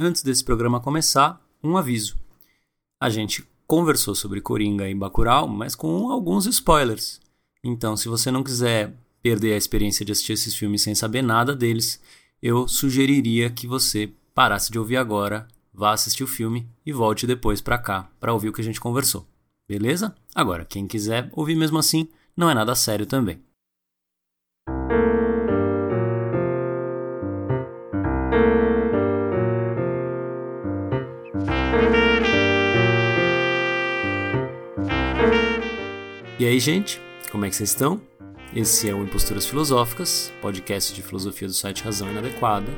Antes desse programa começar, um aviso. A gente conversou sobre Coringa e Bacurau, mas com alguns spoilers. Então, se você não quiser perder a experiência de assistir esses filmes sem saber nada deles, eu sugeriria que você parasse de ouvir agora, vá assistir o filme e volte depois para cá para ouvir o que a gente conversou. Beleza? Agora, quem quiser ouvir mesmo assim, não é nada sério também. E aí, gente, como é que vocês estão? Esse é o Imposturas Filosóficas, podcast de filosofia do site Razão Inadequada.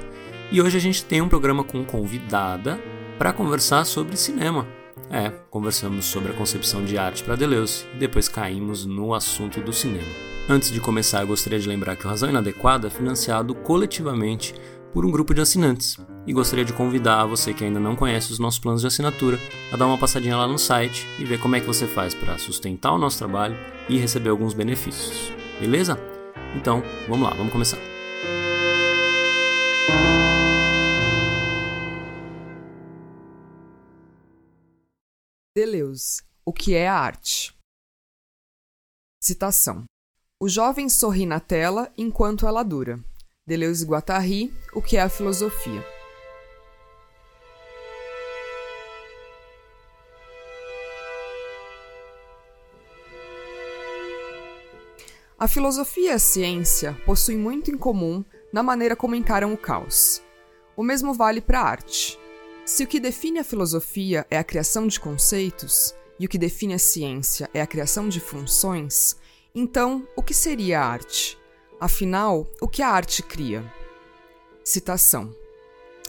E hoje a gente tem um programa com convidada para conversar sobre cinema. É, conversamos sobre a concepção de arte para Deleuze e depois caímos no assunto do cinema. Antes de começar, eu gostaria de lembrar que o Razão Inadequada é financiado coletivamente por um grupo de assinantes. E gostaria de convidar você que ainda não conhece os nossos planos de assinatura a dar uma passadinha lá no site e ver como é que você faz para sustentar o nosso trabalho e receber alguns benefícios. Beleza? Então, vamos lá, vamos começar. Deleuze, o que é a arte? Citação: O jovem sorri na tela enquanto ela dura. Deleuze Guattari, O que é a filosofia? A filosofia e a ciência possuem muito em comum na maneira como encaram o caos. O mesmo vale para a arte. Se o que define a filosofia é a criação de conceitos e o que define a ciência é a criação de funções, então o que seria a arte? Afinal, o que a arte cria? Citação: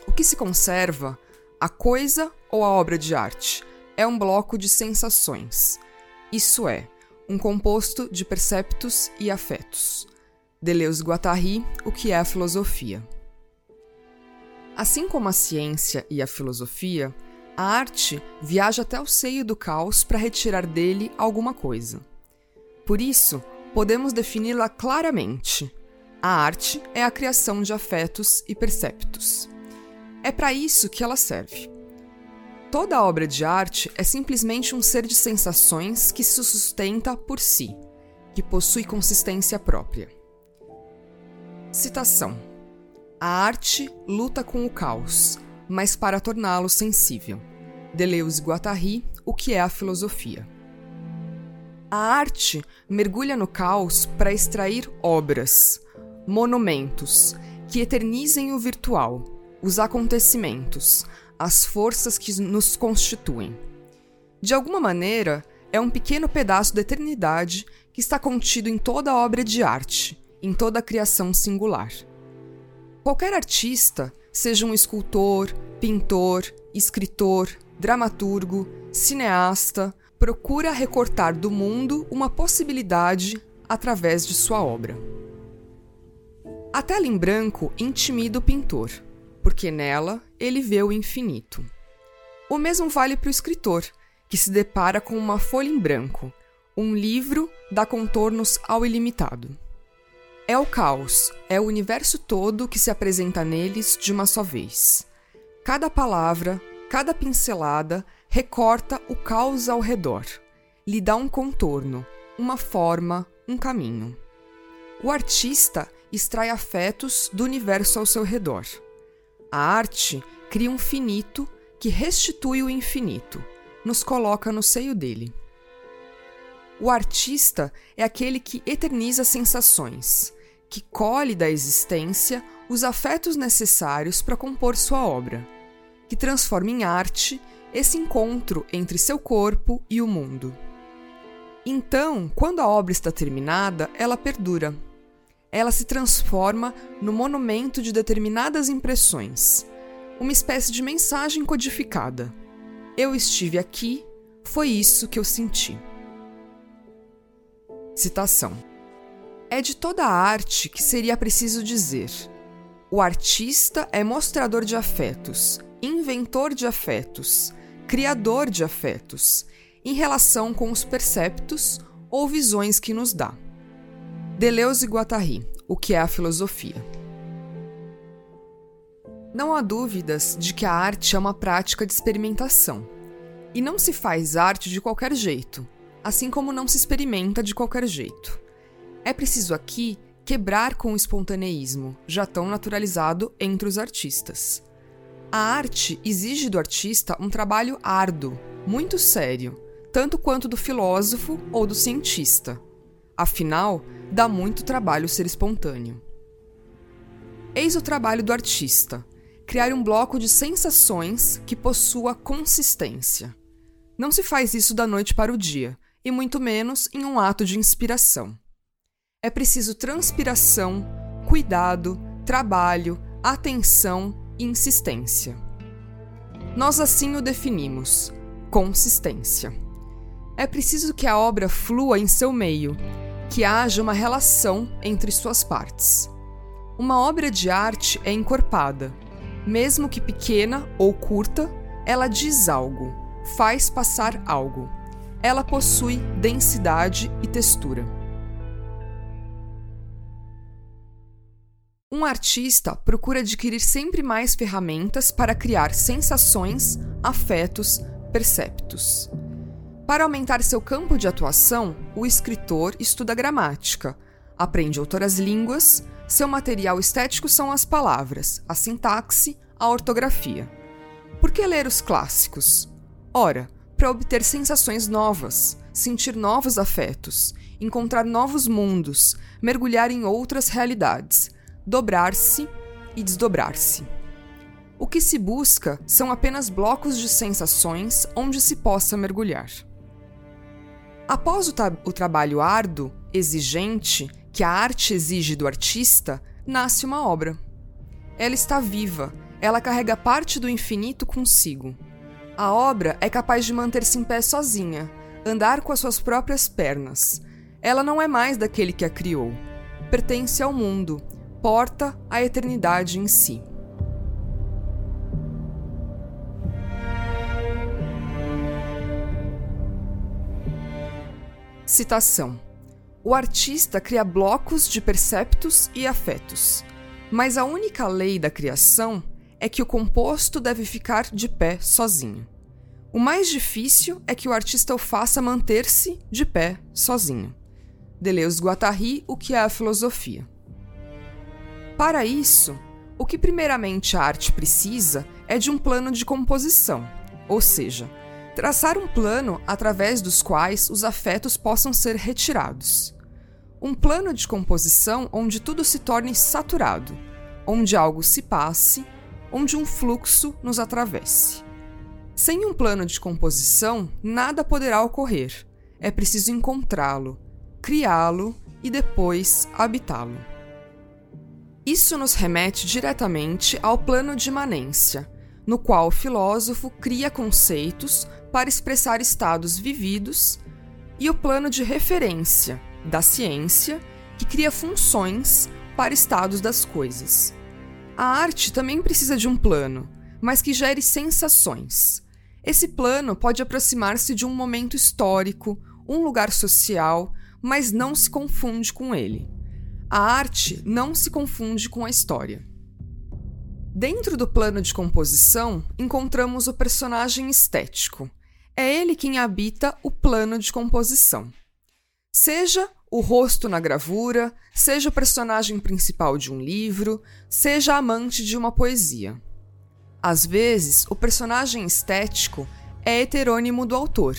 O que se conserva, a coisa ou a obra de arte, é um bloco de sensações. Isso é, um composto de perceptos e afetos. Deleuze Guattari, O que é a filosofia? Assim como a ciência e a filosofia, a arte viaja até o seio do caos para retirar dele alguma coisa. Por isso, podemos defini-la claramente. A arte é a criação de afetos e perceptos. É para isso que ela serve. Toda obra de arte é simplesmente um ser de sensações que se sustenta por si, que possui consistência própria. Citação: A arte luta com o caos, mas para torná-lo sensível. Deleuze Guattari, O que é a filosofia? A arte mergulha no caos para extrair obras, monumentos, que eternizem o virtual, os acontecimentos, as forças que nos constituem. De alguma maneira, é um pequeno pedaço da eternidade que está contido em toda obra de arte, em toda criação singular. Qualquer artista, seja um escultor, pintor, escritor, dramaturgo, cineasta, procura recortar do mundo uma possibilidade através de sua obra. A tela em branco intimida o pintor, porque nela ele vê o infinito. O mesmo vale para o escritor, que se depara com uma folha em branco. Um livro dá contornos ao ilimitado. É o caos, é o universo todo que se apresenta neles de uma só vez. Cada palavra, cada pincelada recorta o caos ao redor, lhe dá um contorno, uma forma, um caminho. O artista extrai afetos do universo ao seu redor. A arte cria um finito que restitui o infinito, nos coloca no seio dele. O artista é aquele que eterniza sensações, que colhe da existência os afetos necessários para compor sua obra, que transforma em arte esse encontro entre seu corpo e o mundo. Então, quando a obra está terminada, ela perdura. Ela se transforma no monumento de determinadas impressões, uma espécie de mensagem codificada. Eu estive aqui, foi isso que eu senti. Citação: É de toda a arte que seria preciso dizer: o artista é mostrador de afetos, inventor de afetos, criador de afetos, em relação com os perceptos ou visões que nos dá. Deleuze e Guattari, O que é a filosofia? Não há dúvidas de que a arte é uma prática de experimentação. E não se faz arte de qualquer jeito, assim como não se experimenta de qualquer jeito. É preciso aqui quebrar com o espontaneísmo, já tão naturalizado entre os artistas. A arte exige do artista um trabalho árduo, muito sério, tanto quanto do filósofo ou do cientista. Afinal, dá muito trabalho ser espontâneo. Eis o trabalho do artista: criar um bloco de sensações que possua consistência. Não se faz isso da noite para o dia, e muito menos em um ato de inspiração. É preciso transpiração, cuidado, trabalho, atenção insistência. Nós assim o definimos: consistência. É preciso que a obra flua em seu meio, que haja uma relação entre suas partes. Uma obra de arte é encorpada. Mesmo que pequena ou curta, ela diz algo, faz passar algo. Ela possui densidade e textura. Um artista procura adquirir sempre mais ferramentas para criar sensações, afetos, perceptos. Para aumentar seu campo de atuação, o escritor estuda gramática, aprende outras línguas, seu material estético são as palavras, a sintaxe, a ortografia. Por que ler os clássicos? Ora, para obter sensações novas, sentir novos afetos, encontrar novos mundos, mergulhar em outras realidades, dobrar-se e desdobrar-se. O que se busca são apenas blocos de sensações onde se possa mergulhar. Após o, o trabalho árduo, exigente, que a arte exige do artista, nasce uma obra. Ela está viva, ela carrega parte do infinito consigo. A obra é capaz de manter-se em pé sozinha, andar com as suas próprias pernas. Ela não é mais daquele que a criou. Pertence ao mundo, porta à eternidade em si. Citação o artista cria blocos de perceptos e afetos, mas a única lei da criação é que o composto deve ficar de pé sozinho. O mais difícil é que o artista o faça manter-se de pé sozinho. Deleuze Guattari, o que é a filosofia. Para isso, o que primeiramente a arte precisa é de um plano de composição, ou seja, Traçar um plano através dos quais os afetos possam ser retirados. Um plano de composição onde tudo se torne saturado, onde algo se passe, onde um fluxo nos atravesse. Sem um plano de composição, nada poderá ocorrer. É preciso encontrá-lo, criá-lo e depois habitá-lo. Isso nos remete diretamente ao plano de imanência, no qual o filósofo cria conceitos para expressar estados vividos, e o plano de referência da ciência, que cria funções para estados das coisas. A arte também precisa de um plano, mas que gere sensações. Esse plano pode aproximar-se de um momento histórico, um lugar social, mas não se confunde com ele. A arte não se confunde com a história. Dentro do plano de composição, encontramos o personagem estético, é ele quem habita o plano de composição. Seja o rosto na gravura, seja o personagem principal de um livro, seja amante de uma poesia. Às vezes, o personagem estético é heterônimo do autor,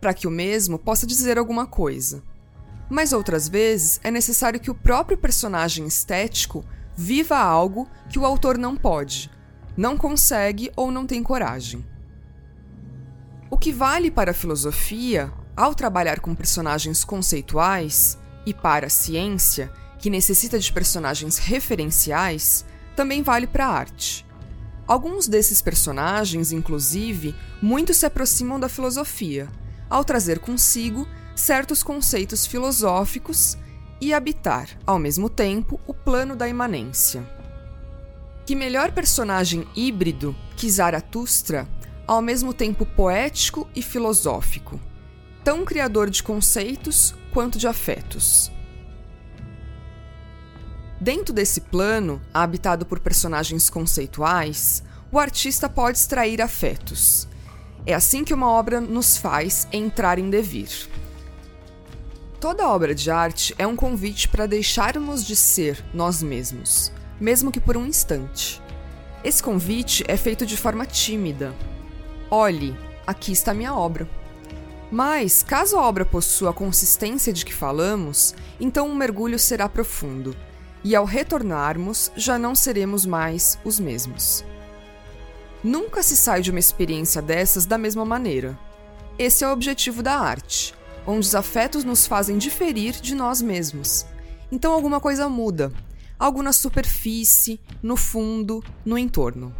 para que o mesmo possa dizer alguma coisa. Mas outras vezes é necessário que o próprio personagem estético viva algo que o autor não pode, não consegue ou não tem coragem. O que vale para a filosofia, ao trabalhar com personagens conceituais, e para a ciência, que necessita de personagens referenciais, também vale para a arte. Alguns desses personagens, inclusive, muito se aproximam da filosofia, ao trazer consigo certos conceitos filosóficos e habitar, ao mesmo tempo, o plano da imanência. Que melhor personagem híbrido que Zaratustra ao mesmo tempo poético e filosófico, tão criador de conceitos quanto de afetos. Dentro desse plano, habitado por personagens conceituais, o artista pode extrair afetos. É assim que uma obra nos faz entrar em devir. Toda obra de arte é um convite para deixarmos de ser nós mesmos, mesmo que por um instante. Esse convite é feito de forma tímida. Olhe, aqui está minha obra. Mas, caso a obra possua a consistência de que falamos, então o mergulho será profundo, e ao retornarmos já não seremos mais os mesmos. Nunca se sai de uma experiência dessas da mesma maneira. Esse é o objetivo da arte, onde os afetos nos fazem diferir de nós mesmos. Então alguma coisa muda, algo na superfície, no fundo, no entorno.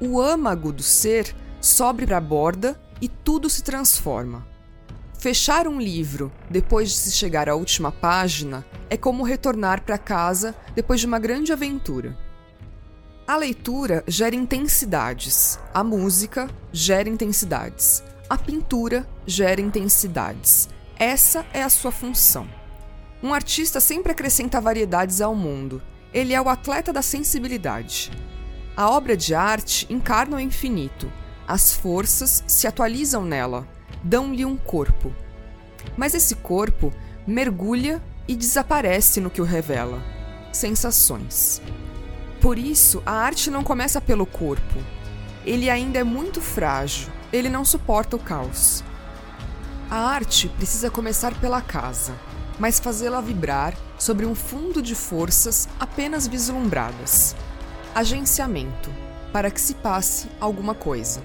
O âmago do ser sobe para a borda e tudo se transforma. Fechar um livro depois de se chegar à última página é como retornar para casa depois de uma grande aventura. A leitura gera intensidades, a música gera intensidades, a pintura gera intensidades. Essa é a sua função. Um artista sempre acrescenta variedades ao mundo. Ele é o atleta da sensibilidade. A obra de arte encarna o infinito. As forças se atualizam nela, dão-lhe um corpo. Mas esse corpo mergulha e desaparece no que o revela sensações. Por isso, a arte não começa pelo corpo. Ele ainda é muito frágil, ele não suporta o caos. A arte precisa começar pela casa, mas fazê-la vibrar sobre um fundo de forças apenas vislumbradas. Agenciamento para que se passe alguma coisa.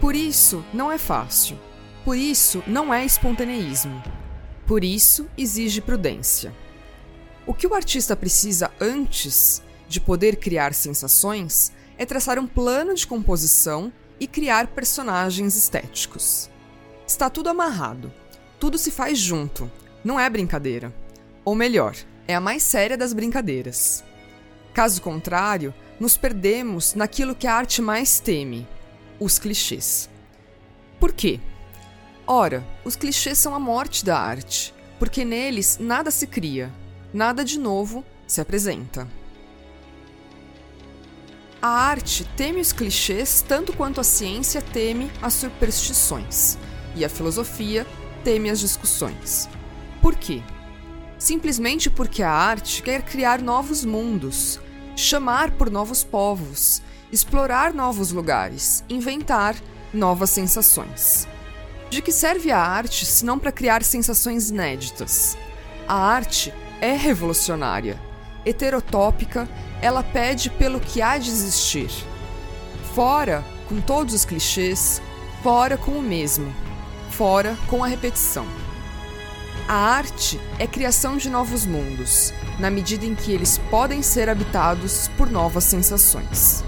Por isso, não é fácil. Por isso, não é espontaneísmo. Por isso, exige prudência. O que o artista precisa antes de poder criar sensações é traçar um plano de composição e criar personagens estéticos. Está tudo amarrado, tudo se faz junto, não é brincadeira. Ou melhor, é a mais séria das brincadeiras. Caso contrário, nos perdemos naquilo que a arte mais teme: os clichês. Por quê? Ora, os clichês são a morte da arte, porque neles nada se cria, nada de novo se apresenta. A arte teme os clichês tanto quanto a ciência teme as superstições, e a filosofia teme as discussões. Por quê? Simplesmente porque a arte quer criar novos mundos, chamar por novos povos, explorar novos lugares, inventar novas sensações. De que serve a arte se não para criar sensações inéditas? A arte é revolucionária. Heterotópica, ela pede pelo que há de existir. Fora com todos os clichês, fora com o mesmo, fora com a repetição. A arte é criação de novos mundos, na medida em que eles podem ser habitados por novas sensações.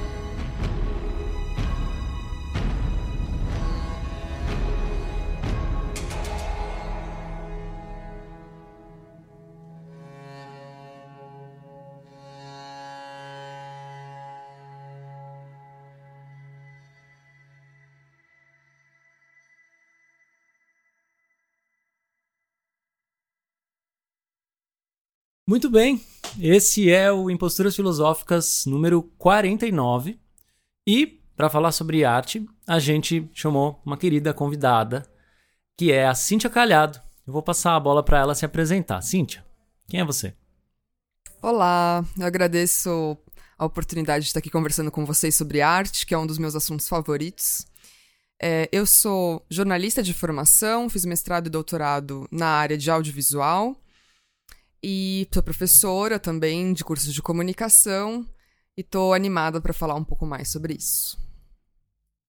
Muito bem, esse é o Imposturas Filosóficas número 49. E, para falar sobre arte, a gente chamou uma querida convidada, que é a Cíntia Calhado. Eu vou passar a bola para ela se apresentar. Cíntia, quem é você? Olá, eu agradeço a oportunidade de estar aqui conversando com vocês sobre arte, que é um dos meus assuntos favoritos. É, eu sou jornalista de formação, fiz mestrado e doutorado na área de audiovisual e sou professora também de cursos de comunicação e tô animada para falar um pouco mais sobre isso.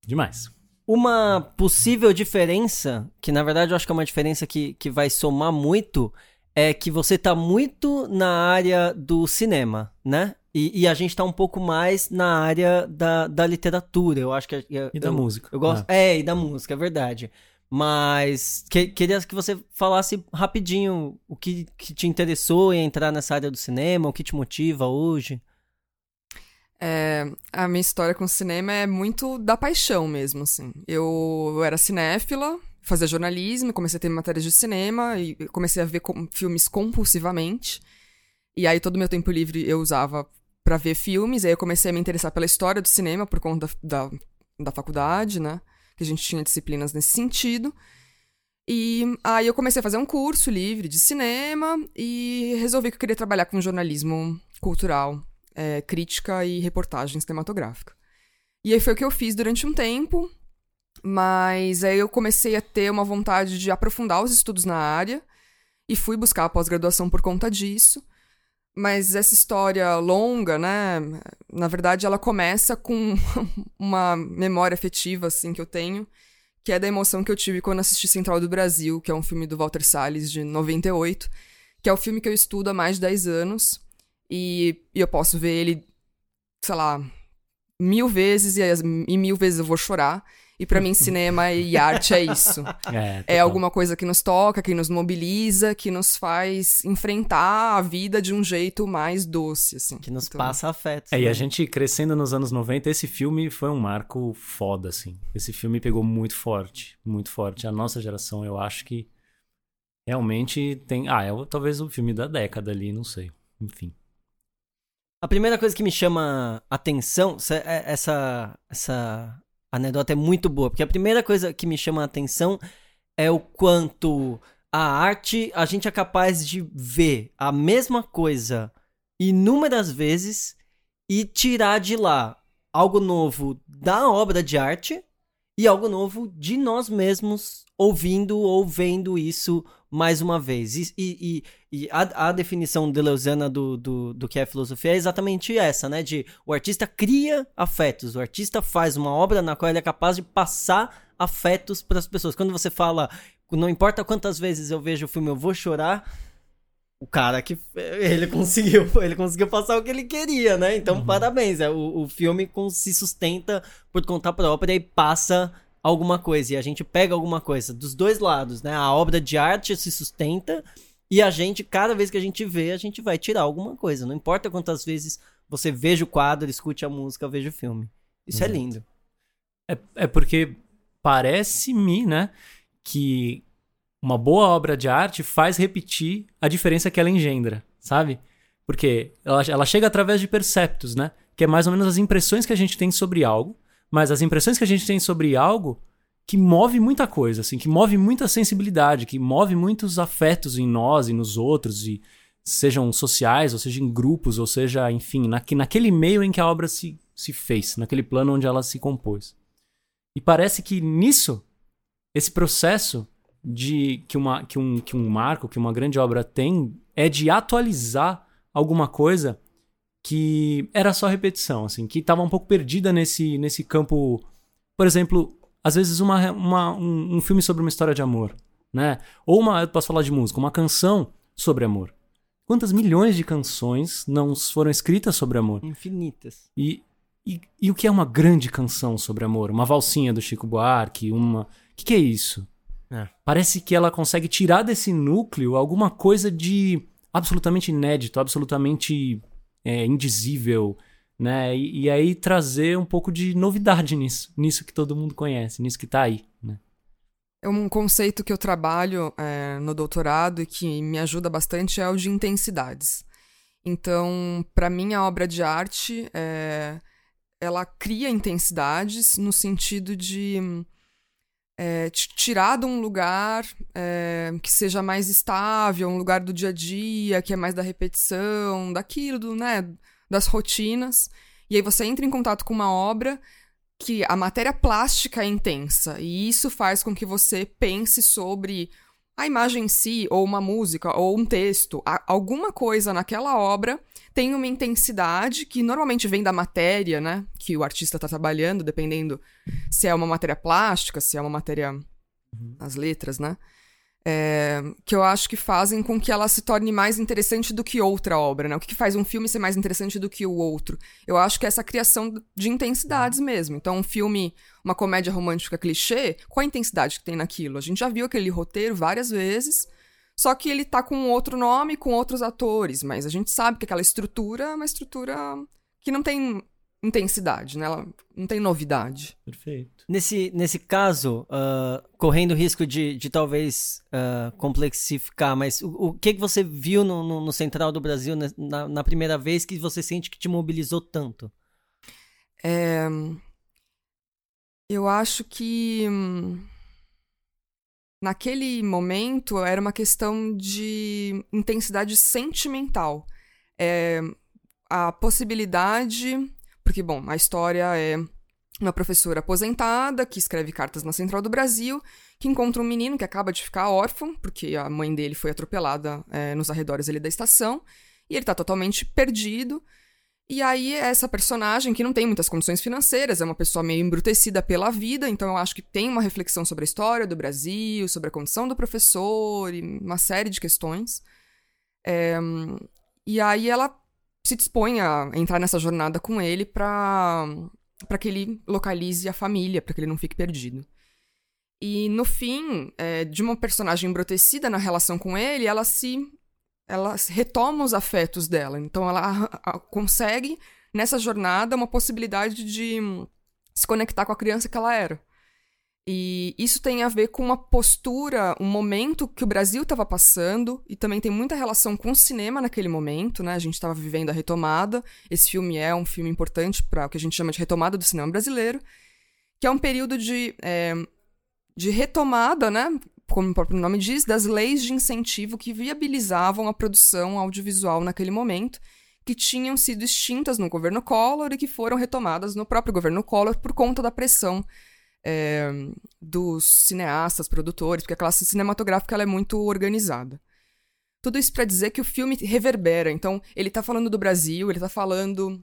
Demais. Uma possível diferença, que na verdade eu acho que é uma diferença que, que vai somar muito, é que você tá muito na área do cinema, né? E, e a gente tá um pouco mais na área da, da literatura, eu acho que... É, e da eu, música. Eu gosto, é. é, e da música, é verdade. Mas que, queria que você falasse rapidinho o que, que te interessou em entrar nessa área do cinema, o que te motiva hoje. É, a minha história com o cinema é muito da paixão mesmo, assim. Eu, eu era cinéfila, fazia jornalismo, comecei a ter matérias de cinema e comecei a ver com, filmes compulsivamente. E aí todo meu tempo livre eu usava para ver filmes, aí eu comecei a me interessar pela história do cinema por conta da, da, da faculdade, né? Que a gente tinha disciplinas nesse sentido. E aí eu comecei a fazer um curso livre de cinema e resolvi que eu queria trabalhar com jornalismo cultural, é, crítica e reportagem cinematográfica. E aí foi o que eu fiz durante um tempo, mas aí eu comecei a ter uma vontade de aprofundar os estudos na área e fui buscar a pós-graduação por conta disso. Mas essa história longa, né? Na verdade, ela começa com uma memória afetiva, assim, que eu tenho, que é da emoção que eu tive quando assisti Central do Brasil, que é um filme do Walter Salles, de 98, que é o filme que eu estudo há mais de 10 anos. E, e eu posso ver ele, sei lá, mil vezes e, e mil vezes eu vou chorar. E para mim, cinema e arte é isso. É, é, alguma coisa que nos toca, que nos mobiliza, que nos faz enfrentar a vida de um jeito mais doce, assim. Que nos então... passa afeto. É, né? e a gente crescendo nos anos 90, esse filme foi um marco foda, assim. Esse filme pegou muito forte, muito forte. A nossa geração, eu acho que realmente tem. Ah, é talvez o filme da década ali, não sei. Enfim. A primeira coisa que me chama atenção, é, essa, essa a anedota é muito boa, porque a primeira coisa que me chama a atenção é o quanto a arte a gente é capaz de ver a mesma coisa inúmeras vezes e tirar de lá algo novo da obra de arte e algo novo de nós mesmos ouvindo ou vendo isso mais uma vez. E, e, e a, a, definição de Leuziana do, do, do que é filosofia é exatamente essa, né? De o artista cria afetos, o artista faz uma obra na qual ele é capaz de passar afetos para as pessoas. Quando você fala, não importa quantas vezes eu vejo o filme, eu vou chorar. O cara que ele conseguiu, ele conseguiu passar o que ele queria, né? Então, uhum. parabéns. É, o, o filme se sustenta por conta própria e passa alguma coisa e a gente pega alguma coisa dos dois lados, né? A obra de arte se sustenta e a gente, cada vez que a gente vê, a gente vai tirar alguma coisa. Não importa quantas vezes você veja o quadro, escute a música, veja o filme. Isso é Exato. é lindo. É, é porque parece-me, né, que uma boa obra de arte faz repetir a diferença que ela engendra, sabe? Porque ela, ela chega através de perceptos, né? Que é mais ou menos as impressões que a gente tem sobre algo mas as impressões que a gente tem sobre algo que move muita coisa, assim, que move muita sensibilidade, que move muitos afetos em nós e nos outros, e sejam sociais, ou seja em grupos, ou seja, enfim, na, naquele meio em que a obra se, se fez, naquele plano onde ela se compôs. E parece que nisso, esse processo de que, uma, que, um, que um marco, que uma grande obra tem, é de atualizar alguma coisa que era só repetição, assim, que estava um pouco perdida nesse, nesse campo. Por exemplo, às vezes uma, uma um, um, filme sobre uma história de amor, né? Ou uma, eu posso falar de música, uma canção sobre amor. Quantas milhões de canções não foram escritas sobre amor? Infinitas. E, e, e o que é uma grande canção sobre amor? Uma valsinha do Chico Buarque, uma. O que, que é isso? É. Parece que ela consegue tirar desse núcleo alguma coisa de absolutamente inédito, absolutamente é, indizível, né? E, e, aí trazer um pouco de novidade nisso, nisso que todo mundo conhece, nisso que está aí, né? É um conceito que eu trabalho é, no doutorado e que me ajuda bastante é o de intensidades. Então, para mim, a obra de arte é, ela cria intensidades no sentido de é, tirar de um lugar é, que seja mais estável, um lugar do dia a dia, que é mais da repetição, daquilo, do, né, das rotinas. E aí você entra em contato com uma obra que a matéria plástica é intensa, e isso faz com que você pense sobre a imagem em si, ou uma música, ou um texto, alguma coisa naquela obra tem uma intensidade que normalmente vem da matéria, né? Que o artista está trabalhando, dependendo se é uma matéria plástica, se é uma matéria. Uhum. as letras, né? É, que eu acho que fazem com que ela se torne mais interessante do que outra obra, né? O que, que, faz um filme ser mais interessante do que o outro? Eu acho que é essa criação de intensidades uhum. mesmo. Então, um filme, uma comédia romântica clichê, qual a intensidade que tem naquilo? A gente já viu aquele roteiro várias vezes, só que ele tá com outro nome, com outros atores, mas a gente sabe que aquela estrutura é uma estrutura que não tem intensidade, né? Ela não tem novidade. Perfeito. Nesse, nesse caso, uh, correndo o risco de, de talvez uh, complexificar, mas o, o, que, que você viu no, no, no Central do Brasil na, na, primeira vez que você sente que te mobilizou tanto? É, eu acho que hum, naquele momento era uma questão de intensidade sentimental. É, a possibilidade porque, bom, a história é uma professora aposentada que escreve cartas na Central do Brasil, que encontra um menino que acaba de ficar órfão, porque a mãe dele foi atropelada é, nos arredores ali da estação, e ele tá totalmente perdido. E aí, essa personagem, que não tem muitas condições financeiras, é uma pessoa meio embrutecida pela vida, então eu acho que tem uma reflexão sobre a história do Brasil, sobre a condição do professor e uma série de questões. É, e aí ela se dispõe a entrar nessa jornada com ele para para que ele localize a família, para que ele não fique perdido. E no fim, é, de uma personagem embrutecida na relação com ele, ela se ela retoma os afetos dela. Então ela a, a, consegue nessa jornada uma possibilidade de se conectar com a criança que ela era. E isso tem a ver com uma postura, um momento que o Brasil estava passando, e também tem muita relação com o cinema naquele momento, né? A gente estava vivendo a retomada. Esse filme é um filme importante para o que a gente chama de retomada do cinema brasileiro, que é um período de, é, de retomada, né? Como o próprio nome diz, das leis de incentivo que viabilizavam a produção audiovisual naquele momento, que tinham sido extintas no governo Collor e que foram retomadas no próprio governo Collor por conta da pressão é, dos cineastas, produtores, porque a classe cinematográfica ela é muito organizada. Tudo isso para dizer que o filme reverbera. Então, ele está falando do Brasil, ele está falando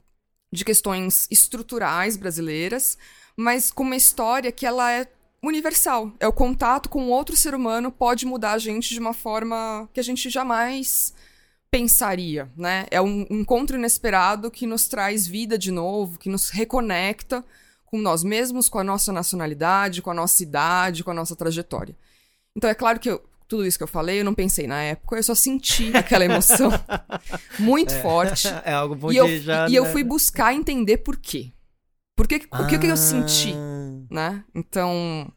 de questões estruturais brasileiras, mas com uma história que ela é universal. É o contato com outro ser humano pode mudar a gente de uma forma que a gente jamais pensaria, né? É um encontro inesperado que nos traz vida de novo, que nos reconecta com nós mesmos, com a nossa nacionalidade, com a nossa idade, com a nossa trajetória. Então é claro que eu, tudo isso que eu falei, eu não pensei na época, eu só senti aquela emoção muito é, forte. É algo bom e eu, já, e né? eu fui buscar entender por quê. Por que, ah. o que, que eu senti, ah. né? Então,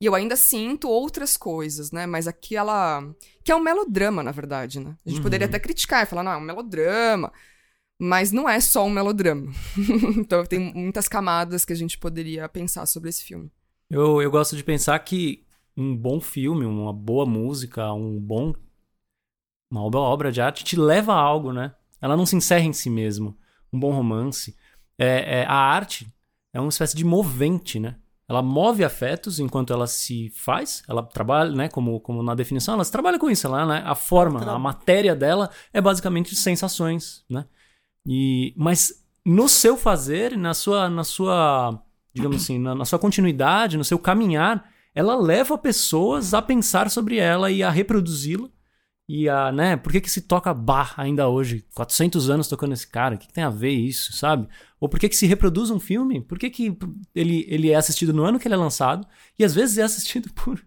e eu ainda sinto outras coisas, né? Mas aquela que é um melodrama, na verdade, né? A gente uhum. poderia até criticar e falar, não, é um melodrama. Mas não é só um melodrama. então tem muitas camadas que a gente poderia pensar sobre esse filme. Eu, eu gosto de pensar que um bom filme, uma boa música, um bom. Uma obra, obra de arte te leva a algo, né? Ela não se encerra em si mesmo. Um bom romance. É, é, a arte é uma espécie de movente, né? Ela move afetos enquanto ela se faz, ela trabalha, né? Como, como na definição, ela trabalha com isso, ela, né? A forma, a matéria dela é basicamente sensações, né? E, mas no seu fazer, na sua, na sua digamos assim, na, na sua continuidade, no seu caminhar, ela leva pessoas a pensar sobre ela e a reproduzi-la. E a, né, por que que se toca bar ainda hoje? 400 anos tocando esse cara, o que, que, tem a ver isso, sabe? Ou por que que se reproduz um filme? Por que que ele, ele é assistido no ano que ele é lançado e às vezes é assistido por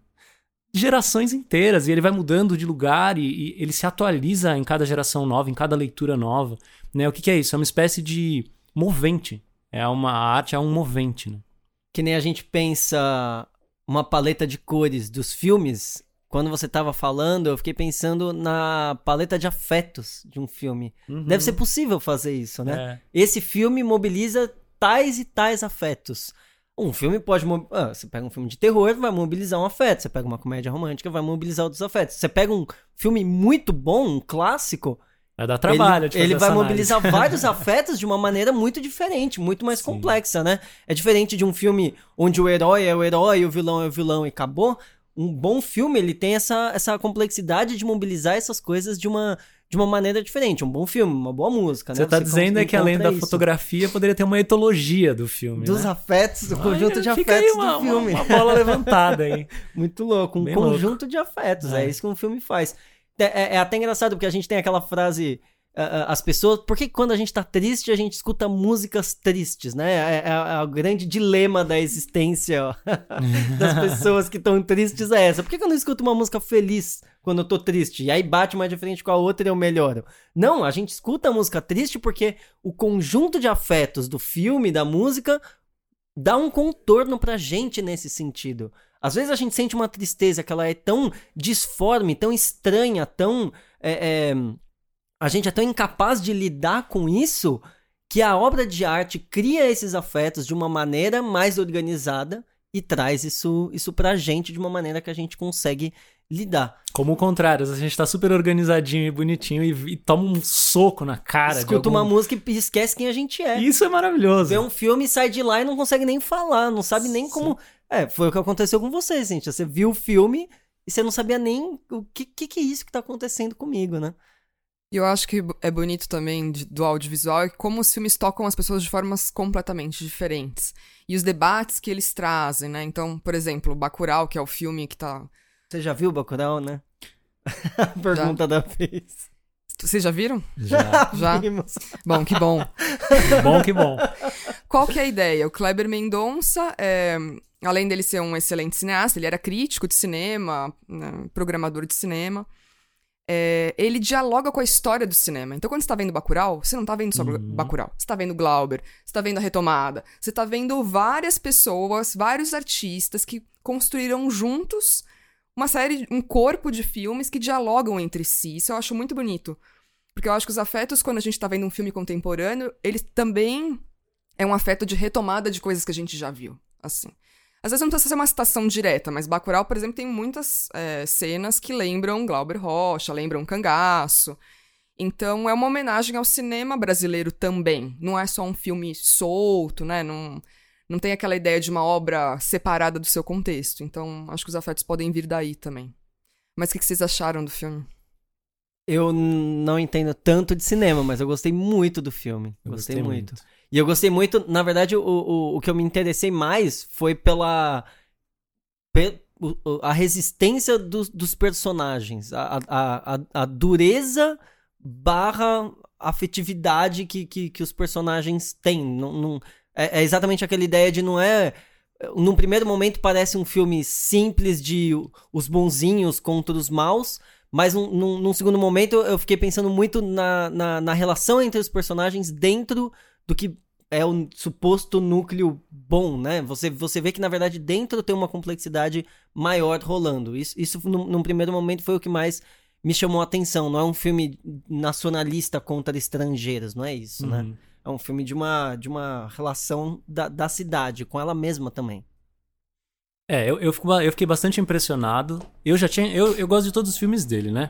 gerações inteiras e ele vai mudando de lugar e, e ele se atualiza em cada geração nova, em cada leitura nova. Né? O que, que é isso? É uma espécie de movente. É uma a arte é um movente, né? Que nem a gente pensa uma paleta de cores dos filmes. Quando você estava falando, eu fiquei pensando na paleta de afetos de um filme. Uhum. Deve ser possível fazer isso, né? É. Esse filme mobiliza tais e tais afetos. Um filme pode. Ah, você pega um filme de terror, vai mobilizar um afeto. Você pega uma comédia romântica, vai mobilizar outros afetos. Você pega um filme muito bom, um clássico, Vai dar trabalho. Ele, ele vai mobilizar vários afetos de uma maneira muito diferente, muito mais Sim. complexa, né? É diferente de um filme onde o herói é o herói, o vilão é o vilão e acabou. Um bom filme, ele tem essa, essa complexidade de mobilizar essas coisas de uma, de uma maneira diferente. Um bom filme, uma boa música, Você né? tá Você dizendo é que além da isso. fotografia poderia ter uma etologia do filme, Dos né? afetos, o conjunto de afetos uma, do filme. Uma, uma bola levantada aí. Muito louco, um Bem conjunto louco. de afetos, é. é isso que um filme faz. É, é, é, até engraçado, porque a gente tem aquela frase as pessoas. Por que quando a gente tá triste, a gente escuta músicas tristes, né? É, é, é o grande dilema da existência das pessoas que estão tristes é essa. Por que, que eu não escuto uma música feliz quando eu tô triste? E aí bate mais de frente com a outra e eu melhoro. Não, a gente escuta a música triste porque o conjunto de afetos do filme, da música, dá um contorno pra gente nesse sentido. Às vezes a gente sente uma tristeza que ela é tão disforme, tão estranha, tão. É, é, a gente é tão incapaz de lidar com isso que a obra de arte cria esses afetos de uma maneira mais organizada e traz isso, isso pra gente de uma maneira que a gente consegue lidar. Como o contrário, a gente tá super organizadinho e bonitinho e, e toma um soco na cara. Escuta algum... uma música e esquece quem a gente é. Isso é maravilhoso. Vê um filme, sai de lá e não consegue nem falar, não sabe nem Sim. como. É, foi o que aconteceu com você, Cintia. Você viu o filme e você não sabia nem o que, que, que é isso que tá acontecendo comigo, né? E eu acho que é bonito também do audiovisual é como os filmes tocam as pessoas de formas completamente diferentes. E os debates que eles trazem, né? Então, por exemplo, Bacurau, que é o filme que tá... Você já viu Bacurau, né? Pergunta já. da vez. Vocês já viram? Já. já? Vimos. Bom, que bom. bom, que bom. Qual que é a ideia? O Kleber Mendonça, é, além dele ser um excelente cineasta, ele era crítico de cinema, né, programador de cinema. É, ele dialoga com a história do cinema. Então, quando você tá vendo Bacurau, você não tá vendo só uhum. Bacurau. Você tá vendo Glauber, você tá vendo a retomada. Você tá vendo várias pessoas, vários artistas que construíram juntos uma série, um corpo de filmes que dialogam entre si. Isso eu acho muito bonito. Porque eu acho que os afetos, quando a gente tá vendo um filme contemporâneo, eles também é um afeto de retomada de coisas que a gente já viu. Assim. Às vezes não precisa ser uma citação direta, mas Bacurau, por exemplo, tem muitas é, cenas que lembram Glauber Rocha, lembram Cangaço. Então é uma homenagem ao cinema brasileiro também. Não é só um filme solto, né? Não, não tem aquela ideia de uma obra separada do seu contexto. Então acho que os afetos podem vir daí também. Mas o que vocês acharam do filme? Eu não entendo tanto de cinema, mas eu gostei muito do filme. Eu gostei, gostei muito. muito. E eu gostei muito, na verdade, o, o, o que eu me interessei mais foi pela. Pe, a resistência dos, dos personagens, a, a, a, a, dureza barra afetividade que, que, que os personagens têm. Não, não, é, é exatamente aquela ideia de não é num primeiro momento parece um filme simples de os bonzinhos contra os maus, mas num, num, num segundo momento eu fiquei pensando muito na, na, na, relação entre os personagens dentro do que é o suposto núcleo bom, né? Você, você vê que, na verdade, dentro tem uma complexidade maior rolando. Isso, isso num, num primeiro momento, foi o que mais me chamou a atenção. Não é um filme nacionalista contra estrangeiros, não é isso, né? uhum. né? É um filme de uma, de uma relação da, da cidade, com ela mesma também. É, eu, eu, fico, eu fiquei bastante impressionado. Eu já tinha. Eu, eu gosto de todos os filmes dele, né?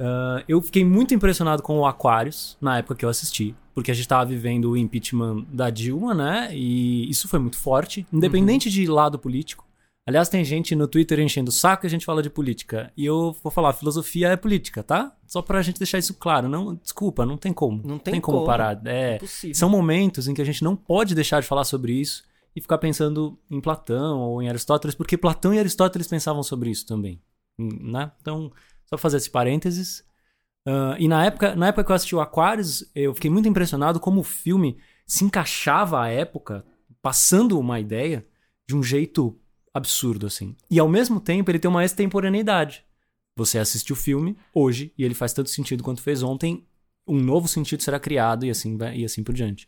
Uh, eu fiquei muito impressionado com o Aquarius na época que eu assisti, porque a gente estava vivendo o impeachment da Dilma, né? E isso foi muito forte, independente uhum. de lado político. Aliás, tem gente no Twitter enchendo o saco e a gente fala de política. E eu vou falar, filosofia é política, tá? Só pra gente deixar isso claro. Não, desculpa, não tem como. Não tem, tem como, como, parar. É, são momentos em que a gente não pode deixar de falar sobre isso e ficar pensando em Platão ou em Aristóteles, porque Platão e Aristóteles pensavam sobre isso também, né? Então, só fazer esse parênteses. Uh, e na época, na época que eu assisti o Aquarius, eu fiquei muito impressionado como o filme se encaixava à época, passando uma ideia de um jeito absurdo, assim. E ao mesmo tempo ele tem uma extemporaneidade. Você assiste o filme hoje e ele faz tanto sentido quanto fez ontem, um novo sentido será criado e assim, e assim por diante.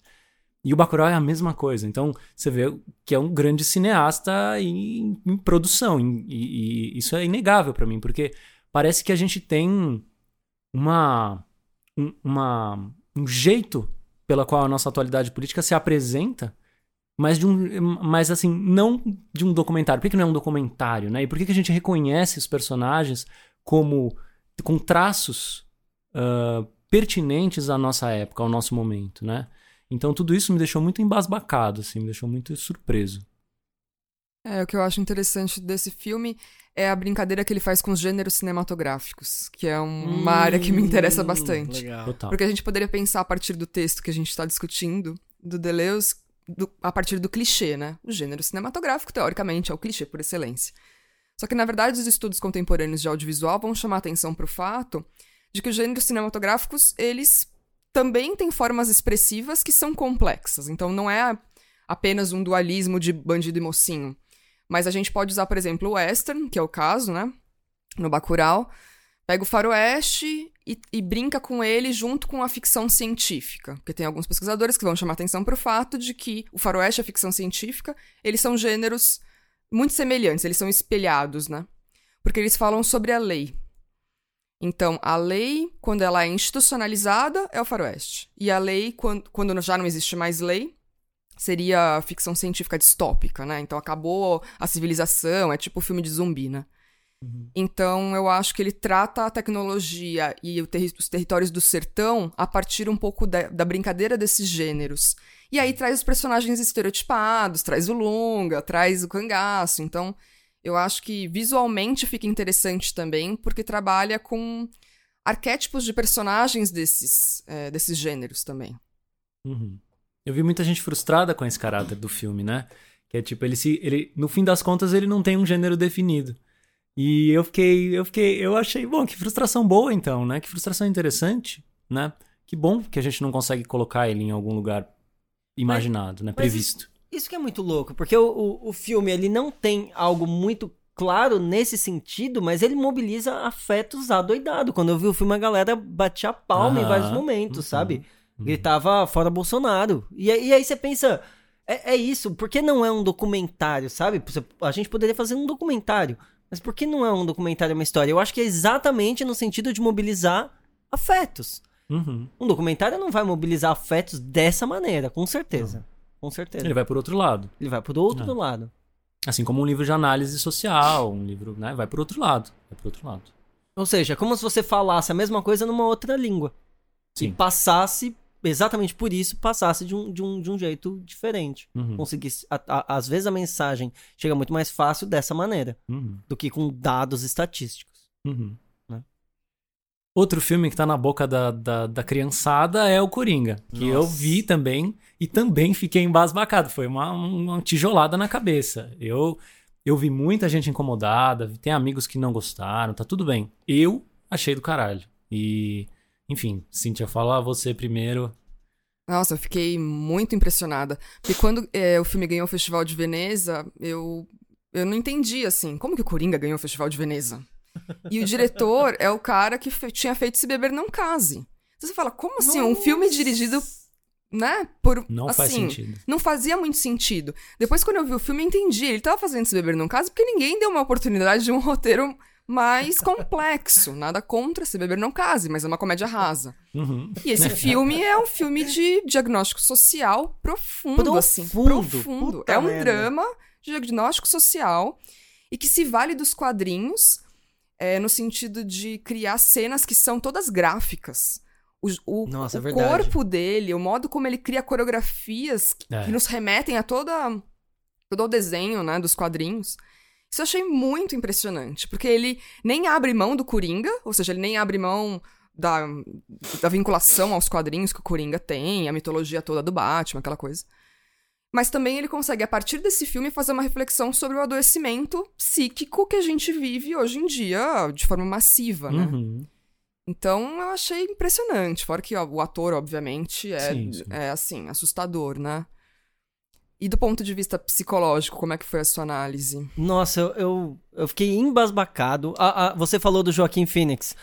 E o Bacurau é a mesma coisa. Então, você vê que é um grande cineasta em, em produção. e, e, isso é inegável para mim, porque parece que a gente tem uma, um, uma, um jeito pela qual a nossa atualidade política se apresenta, mas de um, mas assim, não de um documentário. Por que, que não é um documentário, né? E por que, que a gente reconhece os personagens como com traços uh, pertinentes à nossa época, ao nosso momento, né? Então tudo isso me deixou muito embasbacado, assim, me deixou muito surpreso. É, o que eu acho interessante desse filme é a brincadeira que ele faz com os gêneros cinematográficos, que é uma hum, área que me interessa bastante. Legal. Porque a gente poderia pensar a partir do texto que a gente está discutindo, do Deleuze, do, a partir do clichê, né? O gênero cinematográfico, teoricamente, é o clichê por excelência. Só que, na verdade, os estudos contemporâneos de audiovisual vão chamar atenção para o fato de que os gêneros cinematográficos, eles também têm formas expressivas que são complexas. Então não é apenas um dualismo de bandido e mocinho. Mas a gente pode usar, por exemplo, o western, que é o caso, né? No Bacurau. Pega o faroeste e, e, brinca com ele junto com a ficção científica. Porque tem alguns pesquisadores que vão chamar atenção para o fato de que o faroeste e a ficção científica, eles são gêneros muito semelhantes, eles são espelhados, né? Porque eles falam sobre a lei. Então, a lei, quando ela é institucionalizada, é o faroeste. E a lei, quando, quando já não existe mais lei, seria ficção científica distópica, né? Então acabou a civilização, é tipo filme de zumbi, né? Uhum. Então eu acho que ele trata a tecnologia e terri os territórios do sertão a partir um pouco da, da, brincadeira desses gêneros. E aí traz os personagens estereotipados, traz o longa, traz o cangaço. Então eu acho que visualmente fica interessante também, porque trabalha com arquétipos de personagens desses, é, desses gêneros também. Uhum. Eu vi muita gente frustrada com esse caráter do filme, né? Que é tipo, ele se. Ele, no fim das contas, ele não tem um gênero definido. E eu fiquei. Eu fiquei. Eu achei, bom, que frustração boa, então, né? Que frustração interessante, né? Que bom que a gente não consegue colocar ele em algum lugar imaginado, mas, né? Previsto. Isso, que é muito louco, porque o, o, o filme ele não tem algo muito claro nesse sentido, mas ele mobiliza afetos adoidado. Quando eu vi o filme, a galera batia a palma em vários momentos, uhum. sabe? Gritava fora Bolsonaro. E, e aí você pensa, é, é, isso, por que não é um documentário, sabe? A gente poderia fazer um documentário, mas por que não é um documentário uma história? Eu acho que é exatamente no sentido de mobilizar afetos. Uhum. Um documentário não vai mobilizar afetos dessa maneira, com certeza. Com certeza. Ele vai por outro lado. Ele vai por outro é. lado. Assim como um livro de análise social, um livro, né? Vai por outro lado. Vai por outro lado. Ou seja, é como se você falasse a mesma coisa numa outra língua. Sim. E passasse exatamente por isso passasse de um, de um, de um jeito diferente. Uhum. Conseguisse. A, a, às vezes a mensagem chega muito mais fácil dessa maneira uhum. do que com dados estatísticos. Uhum. Outro filme que tá na boca da, da, da criançada é o Coringa, que Nossa. eu vi também e também fiquei embasbacado. Foi uma, uma tijolada na cabeça. Eu, eu vi muita gente incomodada, tem amigos que não gostaram, tá tudo bem. Eu achei do caralho. E enfim, Cintia, fala você primeiro. Nossa, eu fiquei muito impressionada. Porque quando é, o filme ganhou o Festival de Veneza, eu, eu não entendi, assim, como que o Coringa ganhou o Festival de Veneza? E o diretor é o cara que fe tinha feito Se Beber Não Case. Então você fala, como assim? Nossa. Um filme dirigido, né? Por, não assim, faz sentido. Não fazia muito sentido. Depois, quando eu vi o filme, eu entendi. Ele tava fazendo Se Beber Não Case porque ninguém deu uma oportunidade de um roteiro mais complexo. Nada contra Se Beber Não Case, mas é uma comédia rasa. Uhum. E esse filme é um filme de diagnóstico social profundo, profundo assim. Profundo. É um merda. drama de diagnóstico social e que se vale dos quadrinhos é, no sentido de criar cenas que são todas gráficas. O, o, Nossa, o é corpo dele, o modo como ele cria coreografias que, é. que nos remetem a toda, todo o desenho né, dos quadrinhos. Isso eu achei muito impressionante, porque ele nem abre mão do Coringa, ou seja, ele nem abre mão da, da vinculação aos quadrinhos que o Coringa tem, a mitologia toda do Batman, aquela coisa. Mas também ele consegue, a partir desse filme, fazer uma reflexão sobre o adoecimento psíquico que a gente vive hoje em dia de forma massiva, né? Uhum. Então eu achei impressionante. Fora que ó, o ator, obviamente, é, sim, sim. é assim, assustador, né? E do ponto de vista psicológico, como é que foi a sua análise? Nossa, eu, eu, eu fiquei embasbacado. Ah, ah, você falou do Joaquim Phoenix.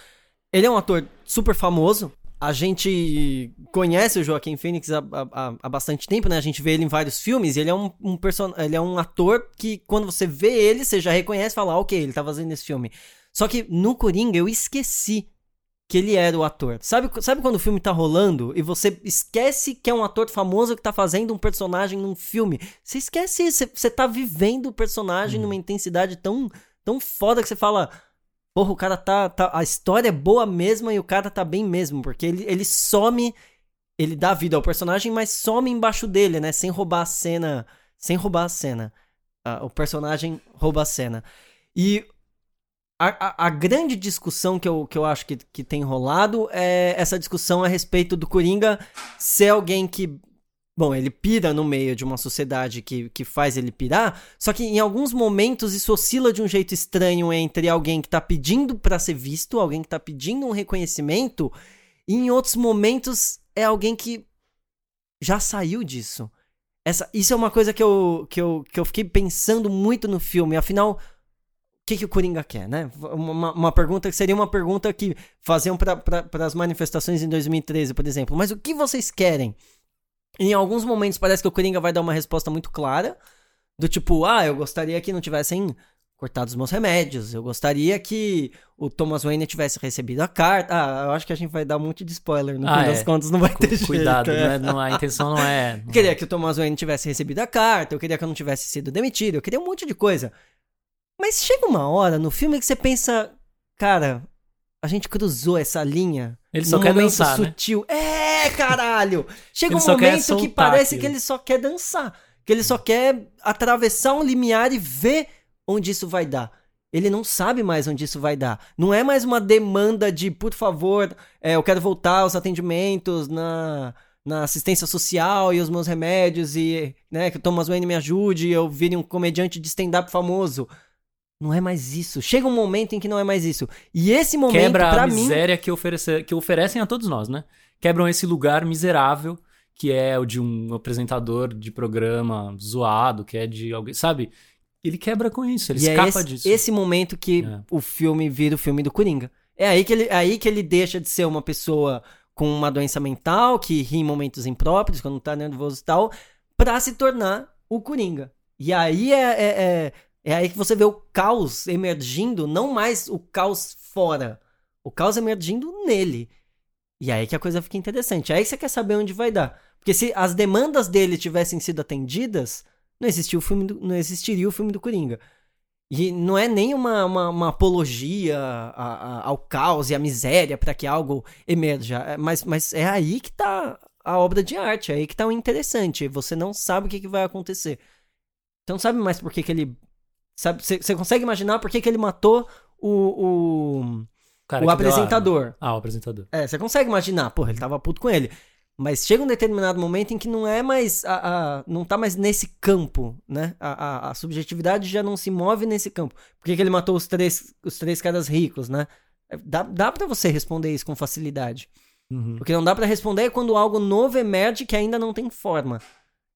Ele é um ator super famoso. A gente conhece o Joaquim Phoenix há, há, há bastante tempo, né? A gente vê ele em vários filmes. ele é um, um person... ele é um ator que, quando você vê ele, você já reconhece e fala, ah, ok, ele tá fazendo esse filme. Só que no Coringa eu esqueci que ele era o ator. Sabe, sabe quando o filme tá rolando e você esquece que é um ator famoso que tá fazendo um personagem num filme? Você esquece você, você tá vivendo o personagem hum. numa intensidade tão, tão foda que você fala. Porra, o cara tá, tá. A história é boa mesmo e o cara tá bem mesmo, porque ele, ele some. Ele dá vida ao personagem, mas some embaixo dele, né? Sem roubar a cena. Sem roubar a cena. Uh, o personagem rouba a cena. E a, a, grande discussão que eu, que eu acho que, que tem rolado é essa discussão a respeito do Coringa ser alguém que Bom, ele pira no meio de uma sociedade que, que faz ele pirar, só que em alguns momentos isso oscila de um jeito estranho entre alguém que tá pedindo para ser visto, alguém que tá pedindo um reconhecimento, e em outros momentos é alguém que já saiu disso. Essa, isso é uma coisa que eu, que, eu, que eu fiquei pensando muito no filme. Afinal, o que, que o Coringa quer, né? Uma, uma pergunta que seria uma pergunta que faziam para as manifestações em 2013, por exemplo. Mas o que vocês querem? Em alguns momentos parece que o Coringa vai dar uma resposta muito clara, do tipo, ah, eu gostaria que não tivessem cortado os meus remédios, eu gostaria que o Thomas Wayne tivesse recebido a carta. Ah, eu acho que a gente vai dar um monte de spoiler, no ah, fim é. das contas não vai ter jeito. Cuidado, é. não, a intenção não é... Não queria é. que o Thomas Wayne tivesse recebido a carta, eu queria que eu não tivesse sido demitido, eu queria um monte de coisa. Mas chega uma hora no filme que você pensa, cara, a gente cruzou essa linha. Ele só quer dançar, né? sutil. Né? É, caralho! Chega ele um momento que parece aquilo. que ele só quer dançar. Que ele só quer atravessar um limiar e ver onde isso vai dar. Ele não sabe mais onde isso vai dar. Não é mais uma demanda de, por favor, é, eu quero voltar aos atendimentos na, na assistência social e os meus remédios e né, que o Thomas Wayne me ajude e eu vire um comediante de stand-up famoso. Não é mais isso. Chega um momento em que não é mais isso. E esse momento, Quebra pra a miséria que, oferece, que oferecem a todos nós, né? Quebram esse lugar miserável que é o de um apresentador de programa zoado, que é de alguém, sabe? Ele quebra com isso, ele e é escapa é esse, disso. esse momento que é. o filme vira o filme do Coringa. É aí que ele, é aí que ele deixa de ser uma pessoa com uma doença mental, que ri em momentos impróprios, quando tá nervoso e tal, pra se tornar o Coringa. E aí é, é, é é aí que você vê o caos emergindo, não mais o caos fora, o caos emergindo nele. E aí que a coisa fica interessante. É aí que você quer saber onde vai dar. Porque se as demandas dele tivessem sido atendidas, não, existia o filme do, não existiria o filme do Coringa. E não é nem uma, uma, uma apologia a, a, ao caos e à miséria para que algo emerja. É, mas, mas é aí que tá a obra de arte, é aí que tá o interessante. Você não sabe o que, que vai acontecer. Então não sabe mais por que, que ele Sabe, você consegue imaginar por que, que ele matou o, o, Cara, o apresentador? Ah, o apresentador. É, você consegue imaginar, porra, ele tava puto com ele. Mas chega um determinado momento em que não é mais. A, a não tá mais nesse campo, né? A, a, a, subjetividade já não se move nesse campo. Por que, que ele matou os três, os três caras ricos, né? É, dá, dá pra você responder isso com facilidade. Uhum. O que não dá para responder é quando algo novo emerge que ainda não tem forma.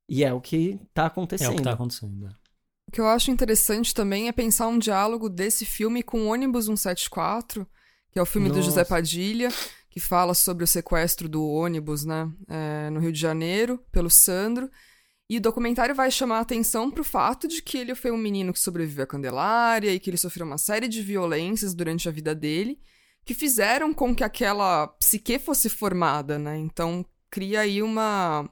E é o que tá acontecendo. É o que tá acontecendo. O que eu acho interessante também é pensar um diálogo desse filme com Ônibus 174, que é o filme Nossa. do José Padilha, que fala sobre o sequestro do ônibus, né, é, no Rio de Janeiro, pelo Sandro. E o documentário vai chamar a atenção para o fato de que ele foi um menino que sobreviveu à Candelária e que ele sofreu uma série de violências durante a vida dele, que fizeram com que aquela psique fosse formada, né? Então cria aí uma,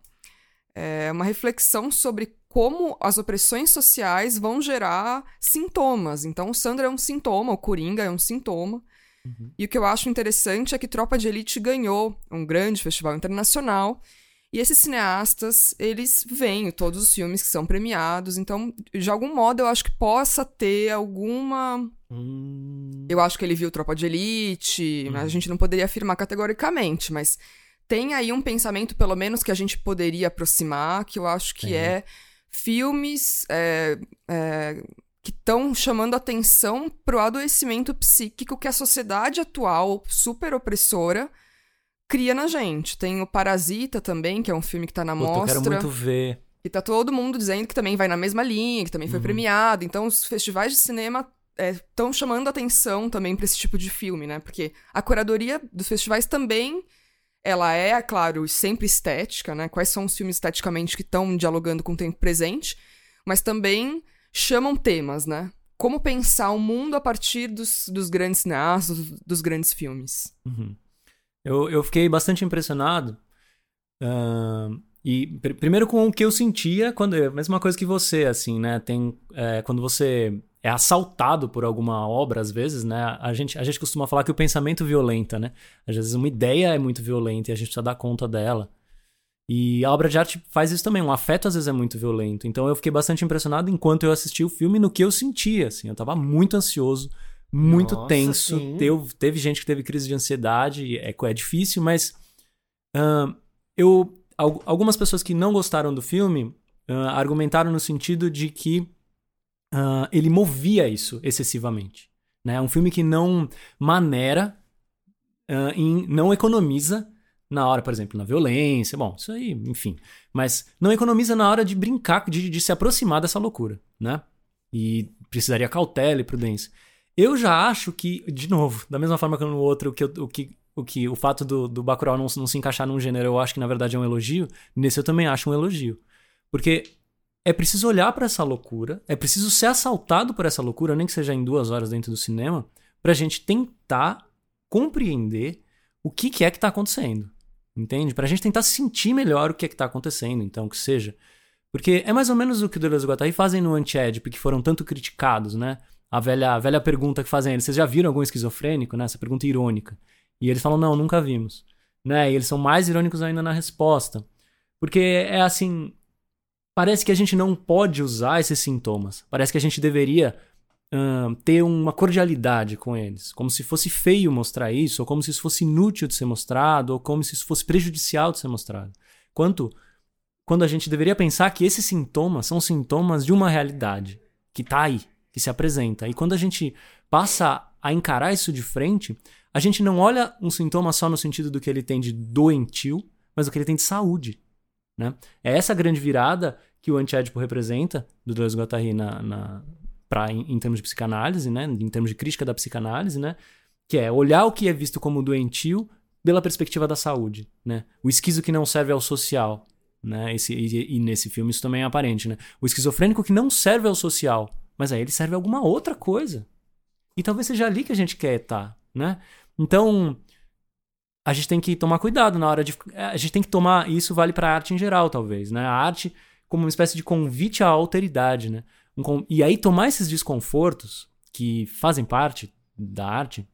é, uma reflexão sobre como as opressões sociais vão gerar sintomas. Então, o Sandro é um sintoma, o Coringa é um sintoma. Uhum. E o que eu acho interessante é que Tropa de Elite ganhou um grande festival internacional. E esses cineastas, eles veem todos os filmes que são premiados. Então, de algum modo, eu acho que possa ter alguma. Hum. Eu acho que ele viu Tropa de Elite, hum. a gente não poderia afirmar categoricamente, mas tem aí um pensamento, pelo menos, que a gente poderia aproximar, que eu acho que é filmes é, é, que estão chamando atenção para o adoecimento psíquico que a sociedade atual, super opressora, cria na gente. Tem o Parasita também, que é um filme que está na Puta, mostra. Eu quero muito ver. E tá todo mundo dizendo que também vai na mesma linha, que também foi uhum. premiado. Então, os festivais de cinema estão é, chamando atenção também para esse tipo de filme, né? Porque a curadoria dos festivais também ela é, é, claro, sempre estética, né? Quais são os filmes esteticamente que estão dialogando com o tempo presente, mas também chamam temas, né? Como pensar o mundo a partir dos, dos grandes cineastas, dos, dos grandes filmes. Uhum. Eu, eu fiquei bastante impressionado. Uh, e pr primeiro com o que eu sentia quando. A mesma coisa que você, assim, né? Tem. É, quando você é assaltado por alguma obra, às vezes, né? A gente, a gente costuma falar que o pensamento violenta, né? Às vezes uma ideia é muito violenta e a gente precisa dar conta dela. E a obra de arte faz isso também, um afeto às vezes é muito violento. Então eu fiquei bastante impressionado enquanto eu assisti o filme no que eu sentia, assim. Eu tava muito ansioso, muito Nossa, tenso. Teve, teve gente que teve crise de ansiedade, é, é difícil, mas uh, eu algumas pessoas que não gostaram do filme uh, argumentaram no sentido de que uh, ele movia isso excessivamente. Né? Um filme que não maneira, uh, em, não economiza na hora, por exemplo, na violência. Bom, isso aí, enfim. Mas não economiza na hora de brincar, de, de se aproximar dessa loucura, né? E precisaria cautela e prudência. Eu já acho que, de novo, da mesma forma que no outro, o que, o que, o, que, o fato do, do Bacurau não, não se encaixar num gênero, eu acho que na verdade é um elogio, nesse eu também acho um elogio. Porque é preciso olhar para essa loucura, é preciso ser assaltado por essa loucura, nem que seja em duas horas dentro do cinema, pra gente tentar compreender o que, que é que tá acontecendo. Entende? Pra gente tentar sentir melhor o que é que tá acontecendo, então, que seja. Porque é mais ou menos o que o Deleuze e Guattari fazem no Anti-Ed, porque foram tanto criticados, né? A velha, a velha pergunta que fazem eles, vocês já viram algum esquizofrênico, né? Essa pergunta irônica. E eles falam, não, nunca vimos. Né? E eles são mais irônicos ainda na resposta. Porque é assim, parece que a gente não pode usar esses sintomas. Parece que a gente deveria ter uma cordialidade com eles. Como se fosse feio mostrar isso, ou como se isso fosse inútil de ser mostrado, ou como se isso fosse prejudicial de ser mostrado. Quanto quando a gente deveria pensar que esses sintomas são sintomas de uma realidade que está aí, que se apresenta. E quando a gente passa a encarar isso de frente, a gente não olha um sintoma só no sentido do que ele tem de doentio, mas do que ele tem de saúde. Né? É essa grande virada que o antiédipo representa, do Deleuze Guattari na, na, pra, em, em, termos de psicanálise, né? em termos de crítica da psicanálise, né? que é olhar o que é visto como doentio pela perspectiva da saúde. Né? O esquizo que não serve ao social. Né? Esse, e, e nesse filme isso também é aparente. Né? O esquizofrênico que não serve ao social, mas aí ele serve a alguma outra coisa. E talvez seja ali que a gente quer estar. Né? Então, a gente tem que tomar cuidado na hora de. A gente tem que tomar. Isso vale para a arte em geral, talvez. Né? A arte como uma espécie de convite à alteridade. Né? Um, e aí, tomar esses desconfortos, que fazem parte da arte,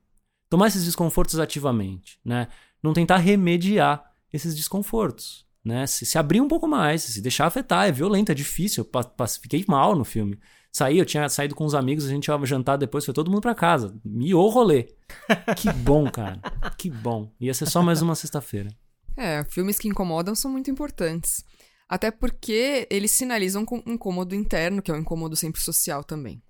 tomar esses desconfortos ativamente. Né? Não tentar remediar esses desconfortos. Né? Se, se abrir um pouco mais, se deixar afetar. É violento, é difícil. Eu fiquei mal no filme. Saí, eu tinha saído com os amigos, a gente ia jantar depois, foi todo mundo pra casa. Miou o rolê. Que bom, cara. Que bom. Ia ser só mais uma sexta-feira. É, filmes que incomodam são muito importantes. Até porque eles sinalizam um incômodo interno, que é um incômodo sempre social também.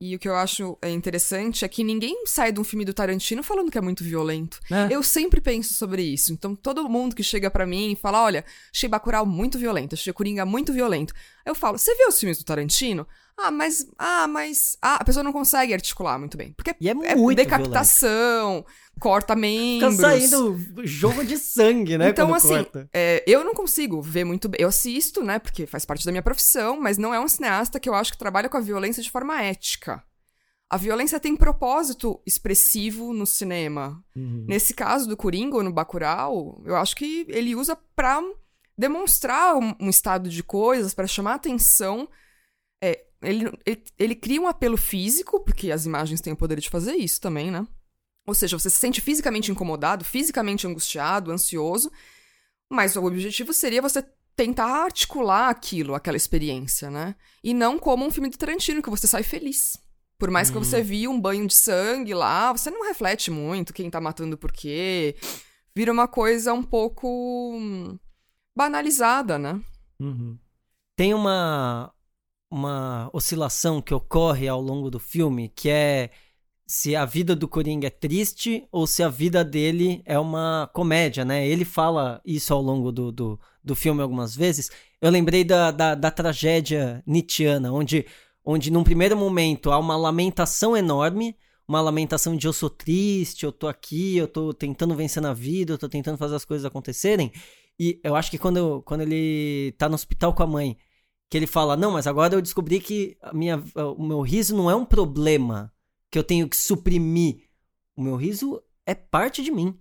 E o que eu acho é interessante é que ninguém sai de um filme do Tarantino falando que é muito violento. É. Eu sempre penso sobre isso. Então, todo mundo que chega para mim e fala, olha, achei Bacurau muito violento, achei Coringa muito violento. Eu falo, você viu os filmes do Tarantino? Ah, mas. Ah, mas. Ah, a pessoa não consegue articular muito bem. Porque e é, é muito decapitação, violento. corta membros. Fica saindo jogo de sangue, né? Então, assim, é, eu não consigo ver muito bem. Eu assisto, né? Porque faz parte da minha profissão, mas não é um cineasta que eu acho que trabalha com a violência de forma ética. A violência tem propósito expressivo no cinema. Uhum. Nesse caso do Coringa ou no Bacurau, eu acho que ele usa pra demonstrar um, um estado de coisas, para chamar atenção. Ele, ele, ele cria um apelo físico, porque as imagens têm o poder de fazer isso também, né? Ou seja, você se sente fisicamente incomodado, fisicamente angustiado, ansioso, mas o objetivo seria você tentar articular aquilo, aquela experiência, né? E não como um filme de Tarantino, que você sai feliz. Por mais que você uhum. viu um banho de sangue lá, você não reflete muito quem tá matando por quê. Vira uma coisa um pouco hum, banalizada, né? Uhum. Tem uma, uma oscilação que ocorre ao longo do filme, que é se a vida do Coringa é triste ou se a vida dele é uma comédia, né? Ele fala isso ao longo do, do, do filme algumas vezes. Eu lembrei da, da, da tragédia Nietzscheana, onde, onde num primeiro momento há uma lamentação enorme, uma lamentação de eu sou triste, eu tô aqui, eu tô tentando vencer na vida, eu tô tentando fazer as coisas acontecerem. E eu acho que quando, quando ele tá no hospital com a mãe que ele fala: Não, mas agora eu descobri que minha, o meu riso não é um problema que eu tenho que suprimir. O meu riso é parte de mim.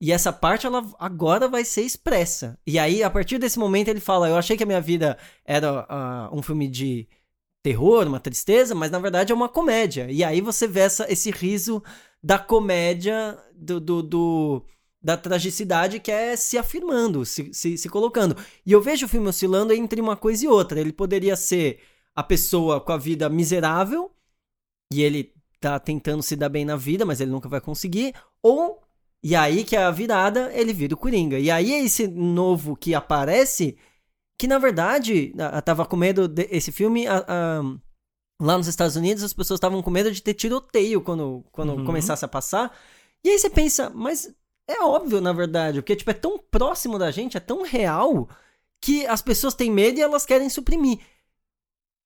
E essa parte ela agora vai ser expressa. E aí, a partir desse momento, ele fala: Eu achei que a minha vida era uh, um filme de terror, uma tristeza, mas na verdade é uma comédia. E aí você vê essa, esse riso da comédia, do, do, do da tragicidade que é se afirmando, se, se, se colocando. E eu vejo o filme oscilando entre uma coisa e outra. Ele poderia ser a pessoa com a vida miserável e ele tá tentando se dar bem na vida, mas ele nunca vai conseguir, ou E aí que é a virada, ele vira o Coringa. E aí é esse novo que aparece, que na verdade, eu tava com medo desse filme. A, a, lá nos Estados Unidos, as pessoas estavam com medo de ter tiroteio quando, quando uhum. começasse a passar. E aí você pensa, mas é óbvio, na verdade, porque tipo, é tão próximo da gente, é tão real, que as pessoas têm medo e elas querem suprimir.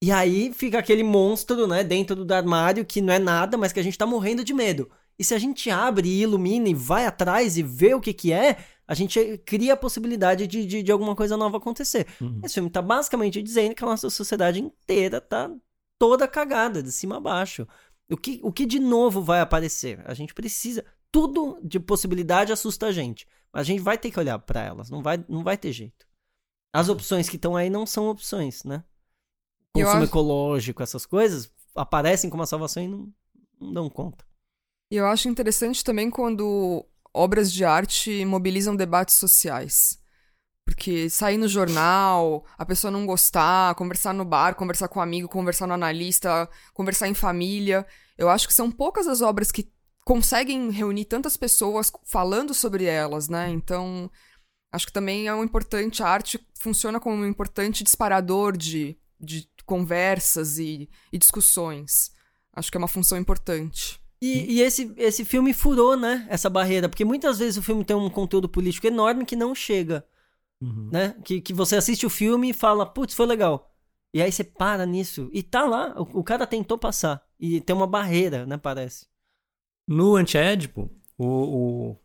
E aí fica aquele monstro, né, dentro do armário que não é nada, mas que a gente tá morrendo de medo. E se a gente abre e ilumina e vai atrás e vê o que que é, a gente cria a possibilidade de, de, de alguma coisa nova acontecer. Uhum. Esse filme tá basicamente dizendo que a nossa sociedade inteira tá toda cagada, de cima a baixo. O que, o que de novo vai aparecer? A gente precisa. Tudo de possibilidade assusta a gente. Mas a gente vai ter que olhar para elas. Não vai, não vai ter jeito. As opções que estão aí não são opções, né? Consumo acho... ecológico, essas coisas aparecem como uma salvação e não, não dão conta. E eu acho interessante também quando obras de arte mobilizam debates sociais. Porque sair no jornal, a pessoa não gostar, conversar no bar, conversar com um amigo, conversar no analista, conversar em família. Eu acho que são poucas as obras que conseguem reunir tantas pessoas falando sobre elas, né? Então, acho que também é um importante. A arte funciona como um importante disparador de, de conversas e, e discussões. Acho que é uma função importante. E, e, esse, esse filme furou, né, essa barreira, porque muitas vezes o filme tem um conteúdo político enorme que não chega. Uhum. Né? Que, que você assiste o filme e fala, putz, foi legal. E aí você para nisso. E tá lá, o, o cara tentou passar. E tem uma barreira, né? Parece. No Anti-Édipo, o, o,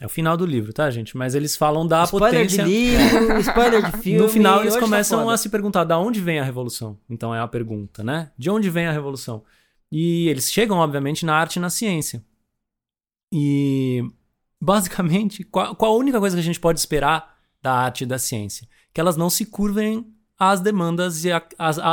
É o final do livro, tá, gente? Mas eles falam da spoiler potência. De livro, spoiler de filme. No final, eles tá começam tá a se perguntar da onde vem a revolução. Então é a pergunta, né? De onde vem a revolução? E eles chegam, obviamente, na arte e na ciência. E basicamente, qual, qual a única coisa que a gente pode esperar da arte e da ciência. Que elas não se curvem às demandas e à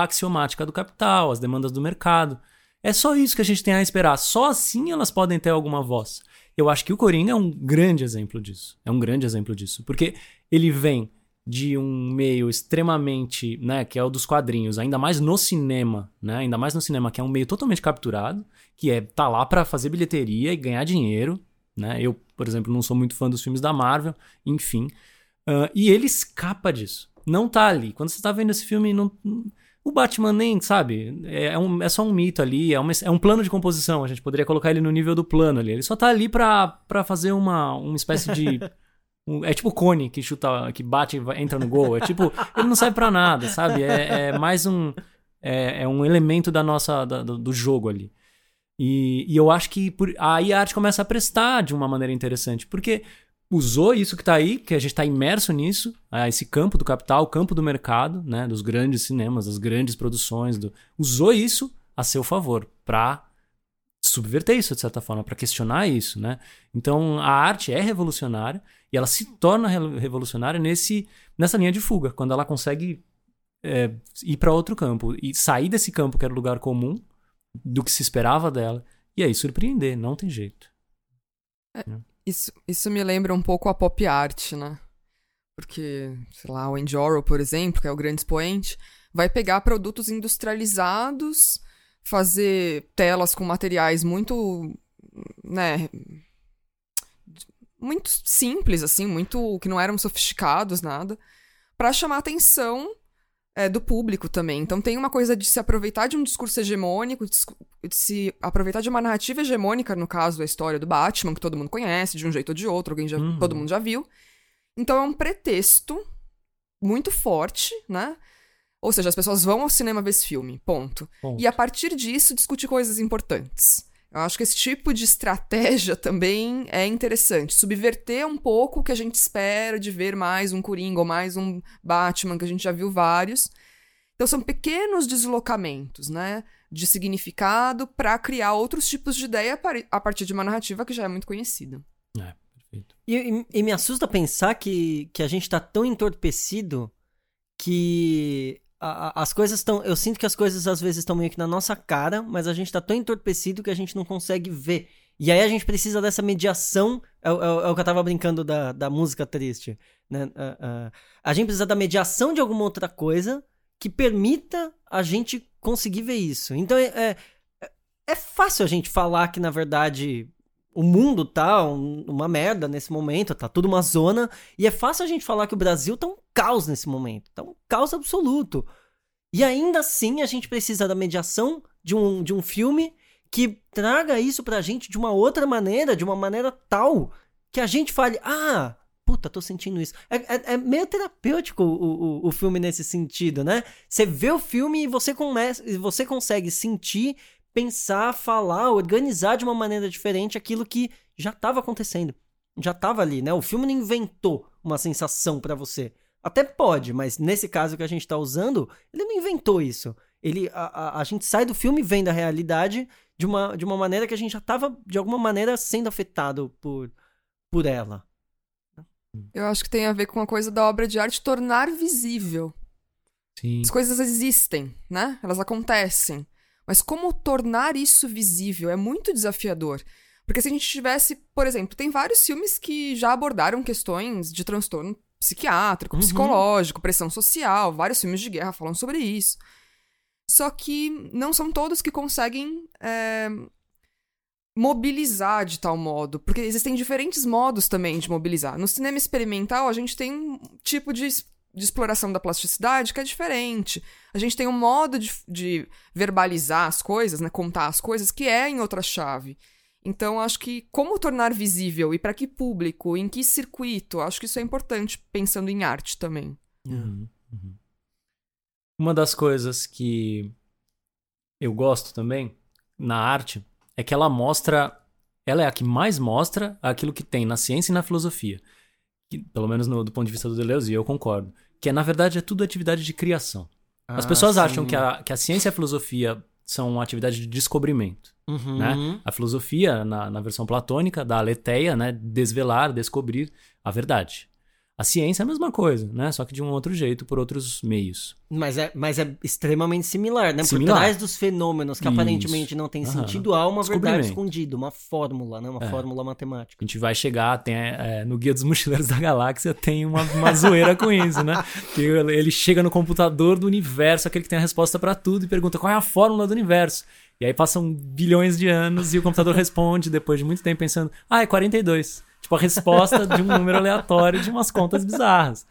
axiomática do capital, às demandas do mercado. É só isso que a gente tem a esperar. Só assim elas podem ter alguma voz. Eu acho que o Coringa é um grande exemplo disso. É um grande exemplo disso. Porque ele vem de um meio extremamente, né, que é o dos quadrinhos, ainda mais no cinema, né, ainda mais no cinema, que é um meio totalmente capturado, que é tá lá para fazer bilheteria e ganhar dinheiro, né? Eu, por exemplo, não sou muito fã dos filmes da Marvel, enfim. Uh, e ele escapa disso. Não tá ali. Quando você tá vendo esse filme, não, o Batman nem, sabe? É, é, um, é só um mito ali, é, uma, é um plano de composição. A gente poderia colocar ele no nível do plano ali. Ele só tá ali pra, pra fazer uma, uma espécie de. Um, é tipo o Cone que chuta, que bate e entra no gol. É tipo, ele não serve para nada, sabe? É, é mais um. É, é, um elemento da nossa, da, do, do, jogo ali. E, e eu acho que por, aí a arte começa a prestar de uma maneira interessante. Porque usou isso que está aí, que a gente está imerso nisso, esse campo do capital, o campo do mercado, né, dos grandes cinemas, das grandes produções, do, usou isso a seu favor para subverter isso de certa forma, para questionar isso, né? Então a arte é revolucionária e ela se torna revolucionária nesse nessa linha de fuga, quando ela consegue é, ir para outro campo e sair desse campo que era o lugar comum do que se esperava dela e aí surpreender, não tem jeito. É. é. Isso, isso me lembra um pouco a pop art, né? Porque, sei lá, o Andy por exemplo, que é o grande expoente, vai pegar produtos industrializados, fazer telas com materiais muito, né, muito simples, assim, muito que não eram sofisticados, nada, para chamar atenção é, do público também. Então tem uma coisa de se aproveitar de um discurso hegemônico, de se aproveitar de uma narrativa hegemônica, no caso a história do Batman, que todo mundo conhece, de um jeito ou de outro, alguém já, uhum. todo mundo já viu. Então é um pretexto muito forte, né? Ou seja, as pessoas vão ao cinema ver esse filme, ponto. ponto. E a partir disso discutir coisas importantes. Eu acho que esse tipo de estratégia também é interessante. Subverter um pouco o que a gente espera de ver mais um Coringa ou mais um Batman, que a gente já viu vários. Então são pequenos deslocamentos, né? De significado para criar outros tipos de ideia a partir de uma narrativa que já é muito conhecida. É, perfeito. E, e, e me assusta pensar que, que a gente está tão entorpecido que as coisas estão. Eu sinto que as coisas às vezes estão meio que na nossa cara, mas a gente tá tão entorpecido que a gente não consegue ver. E aí a gente precisa dessa mediação. É, é, é o que eu tava brincando da, da música triste. Né? Uh, uh, a gente precisa da mediação de alguma outra coisa que permita a gente conseguir ver isso. Então é, é, é fácil a gente falar que, na verdade, o mundo tá um, uma merda nesse momento, tá tudo uma zona, e é fácil a gente falar que o Brasil tá um caos nesse momento, tá um caos absoluto. E ainda assim a gente precisa da mediação de um, de um filme que traga isso pra gente de uma outra maneira, de uma maneira tal que a gente fale, ah, puta, tô sentindo isso. É, é, é meio terapêutico o, o, o, filme nesse sentido, né? Você vê o filme e você, começa, você consegue sentir pensar, falar, organizar de uma maneira diferente aquilo que já estava acontecendo. Já estava ali, né? O filme não inventou uma sensação para você. Até pode, mas nesse caso que a gente está usando, ele não inventou isso. Ele, a, a, a, gente sai do filme vendo a realidade de uma, de uma maneira que a gente já estava, de alguma maneira, sendo afetado por, por ela. Eu acho que tem a ver com a coisa da obra de arte tornar visível. Sim. As coisas existem, né? Elas acontecem. Mas como tornar isso visível é muito desafiador. Porque se a gente tivesse, por exemplo, tem vários filmes que já abordaram questões de transtorno psiquiátrico, uhum. psicológico, pressão social, vários filmes de guerra falam sobre isso. Só que não são todos que conseguem é, mobilizar de tal modo, porque existem diferentes modos também de mobilizar. No cinema experimental, a gente tem um tipo de de exploração da plasticidade que é diferente. A gente tem um modo de, de verbalizar as coisas, né, contar as coisas, que é em outra chave. Então, acho que como tornar visível e para que público, em que circuito, acho que isso é importante pensando em arte também. Uhum. Uma das coisas que eu gosto também na arte é que ela mostra, ela é a que mais mostra aquilo que tem na ciência e na filosofia. Que, pelo menos no, do ponto de vista do Deleuze, e eu concordo que é, na verdade é tudo atividade de criação. As ah, pessoas sim. acham que a, que a ciência e a filosofia são uma atividade de descobrimento. Uhum. Né? A filosofia, na, na versão platônica, da aletheia, né? desvelar, descobrir a verdade. A ciência é a mesma coisa, né? Só que de um outro jeito, por outros meios. Mas é, mas é extremamente similar, né? Similar. Por trás dos fenômenos que Isso. aparentemente não tem sentido, há uma verdade escondida, uma fórmula, né? Uma é. fórmula matemática. A gente vai chegar, tem, é, no Guia dos Mochileiros da Galáxia tem uma, uma zoeira com isso, né? Que ele chega no computador do universo, aquele que tem a resposta para tudo, e pergunta qual é a fórmula do universo. E aí passam bilhões de anos e o computador responde, depois de muito tempo, pensando, ah, é 42. Tipo, a resposta de um número aleatório de umas contas bizarras.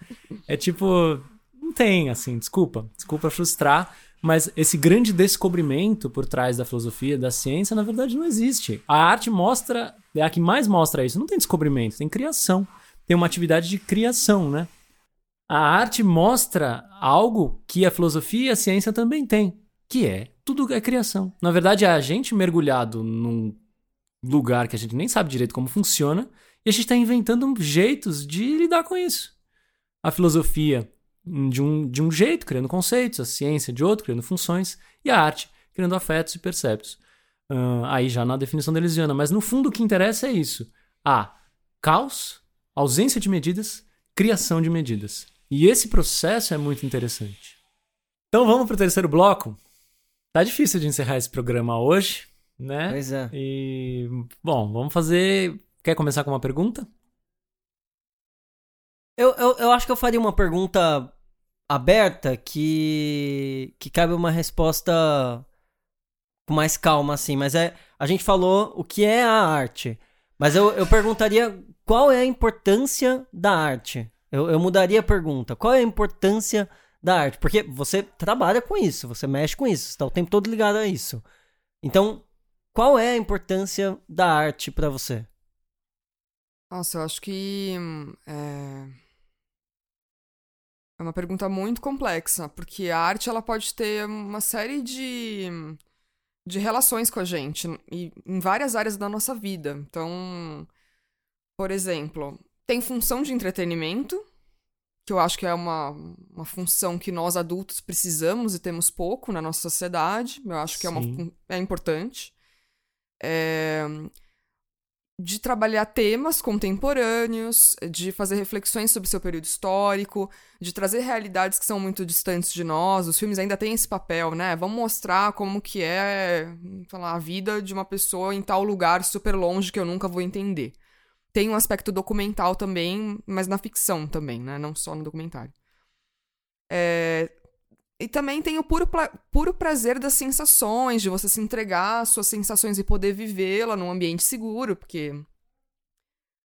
É tipo, não tem, assim, desculpa. Desculpa frustrar, mas esse grande descobrimento por trás da filosofia, da ciência, na verdade não existe. A arte mostra, é a que mais mostra isso. Não tem descobrimento, tem criação. Tem uma atividade de criação, né? A arte mostra algo que a filosofia e a ciência também têm, que é tudo é criação. Na verdade, é a gente mergulhado num lugar que a gente nem sabe direito como funciona e a gente está inventando jeitos de lidar com isso. A filosofia de um, de um jeito, criando conceitos, a ciência de outro, criando funções, e a arte, criando afetos e perceptos. Uh, aí já na definição da Elisiana. Mas no fundo o que interessa é isso. Há caos, ausência de medidas, criação de medidas. E esse processo é muito interessante. Então vamos para o terceiro bloco. Tá difícil de encerrar esse programa hoje, né? Pois é. E, bom, vamos fazer Quer começar com uma pergunta? Eu, eu, eu acho que eu faria uma pergunta aberta que, que cabe uma resposta com mais calma, assim. Mas é. A gente falou o que é a arte. Mas eu, eu perguntaria qual é a importância da arte. Eu, eu mudaria a pergunta. Qual é a importância da arte? Porque você trabalha com isso, você mexe com isso, está o tempo todo ligado a isso. Então, qual é a importância da arte para você? Nossa, eu acho que é... é uma pergunta muito complexa, porque a arte ela pode ter uma série de, de relações com a gente e em várias áreas da nossa vida. Então, por exemplo, tem função de entretenimento, que eu acho que é uma, uma função que nós adultos precisamos e temos pouco na nossa sociedade. Eu acho que é, uma, é importante. É, de trabalhar temas contemporâneos, de fazer reflexões sobre seu período histórico, de trazer realidades que são muito distantes de nós. Os filmes ainda têm esse papel, né? Vamos mostrar como que é, a vida de uma pessoa em tal lugar super longe que eu nunca vou entender. Tem um aspecto documental também, mas na ficção também, né? Não só no documentário. É... e também tem o puro, puro prazer das sensações, de você se entregar às suas sensações e poder vivê-la num ambiente seguro, porque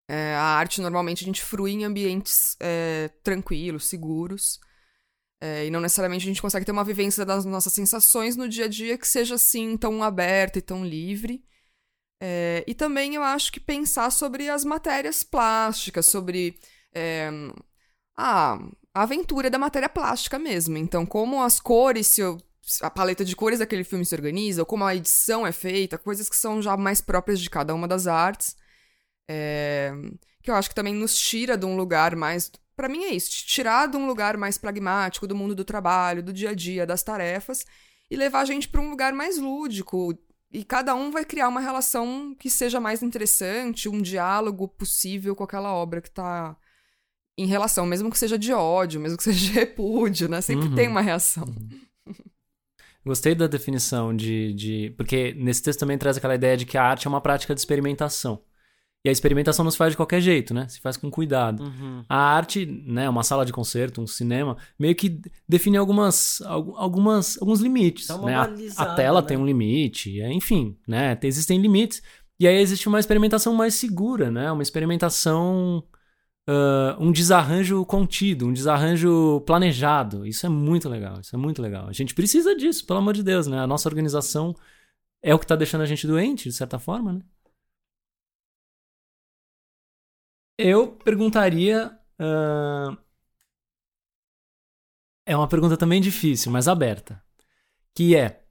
é, a arte normalmente a gente frui em ambientes é, tranquilos, seguros. É, e não necessariamente a gente consegue ter uma vivência das nossas sensações no dia a dia que seja assim tão aberta e tão livre. É, e também eu acho que pensar sobre as matérias plásticas, sobre é, a aventura da matéria plástica mesmo. Então, como as cores, se a paleta de cores daquele filme se organiza, ou como a edição é feita, coisas que são já mais próprias de cada uma das artes. É, que eu acho que também nos tira de um lugar mais para mim é isso, tirar de um lugar mais pragmático do mundo do trabalho, do dia a dia, das tarefas e levar a gente para um lugar mais lúdico. E cada um vai criar uma relação que seja mais interessante, um diálogo possível com aquela obra que está em relação, mesmo que seja de ódio, mesmo que seja de repúdio, né? Sempre uhum. tem uma reação. Uhum. Gostei da definição de, de. Porque nesse texto também traz aquela ideia de que a arte é uma prática de experimentação. E a experimentação não se faz de qualquer jeito, né? Se faz com cuidado. Uhum. A arte, né, uma sala de concerto, um cinema, meio que define algumas, algumas, alguns limites. Né? A, a, tela né? tem um limite, é, enfim, né? Existem limites. E aí existe uma experimentação mais segura, né? Uma experimentação. Uh, um desarranjo contido, um desarranjo planejado. Isso é muito legal, isso é muito legal. A gente precisa disso, pelo amor de Deus, né? A nossa organização é o que está deixando a gente doente, de certa forma, né? Eu perguntaria. Uh... É uma pergunta também difícil, mas aberta. Que é: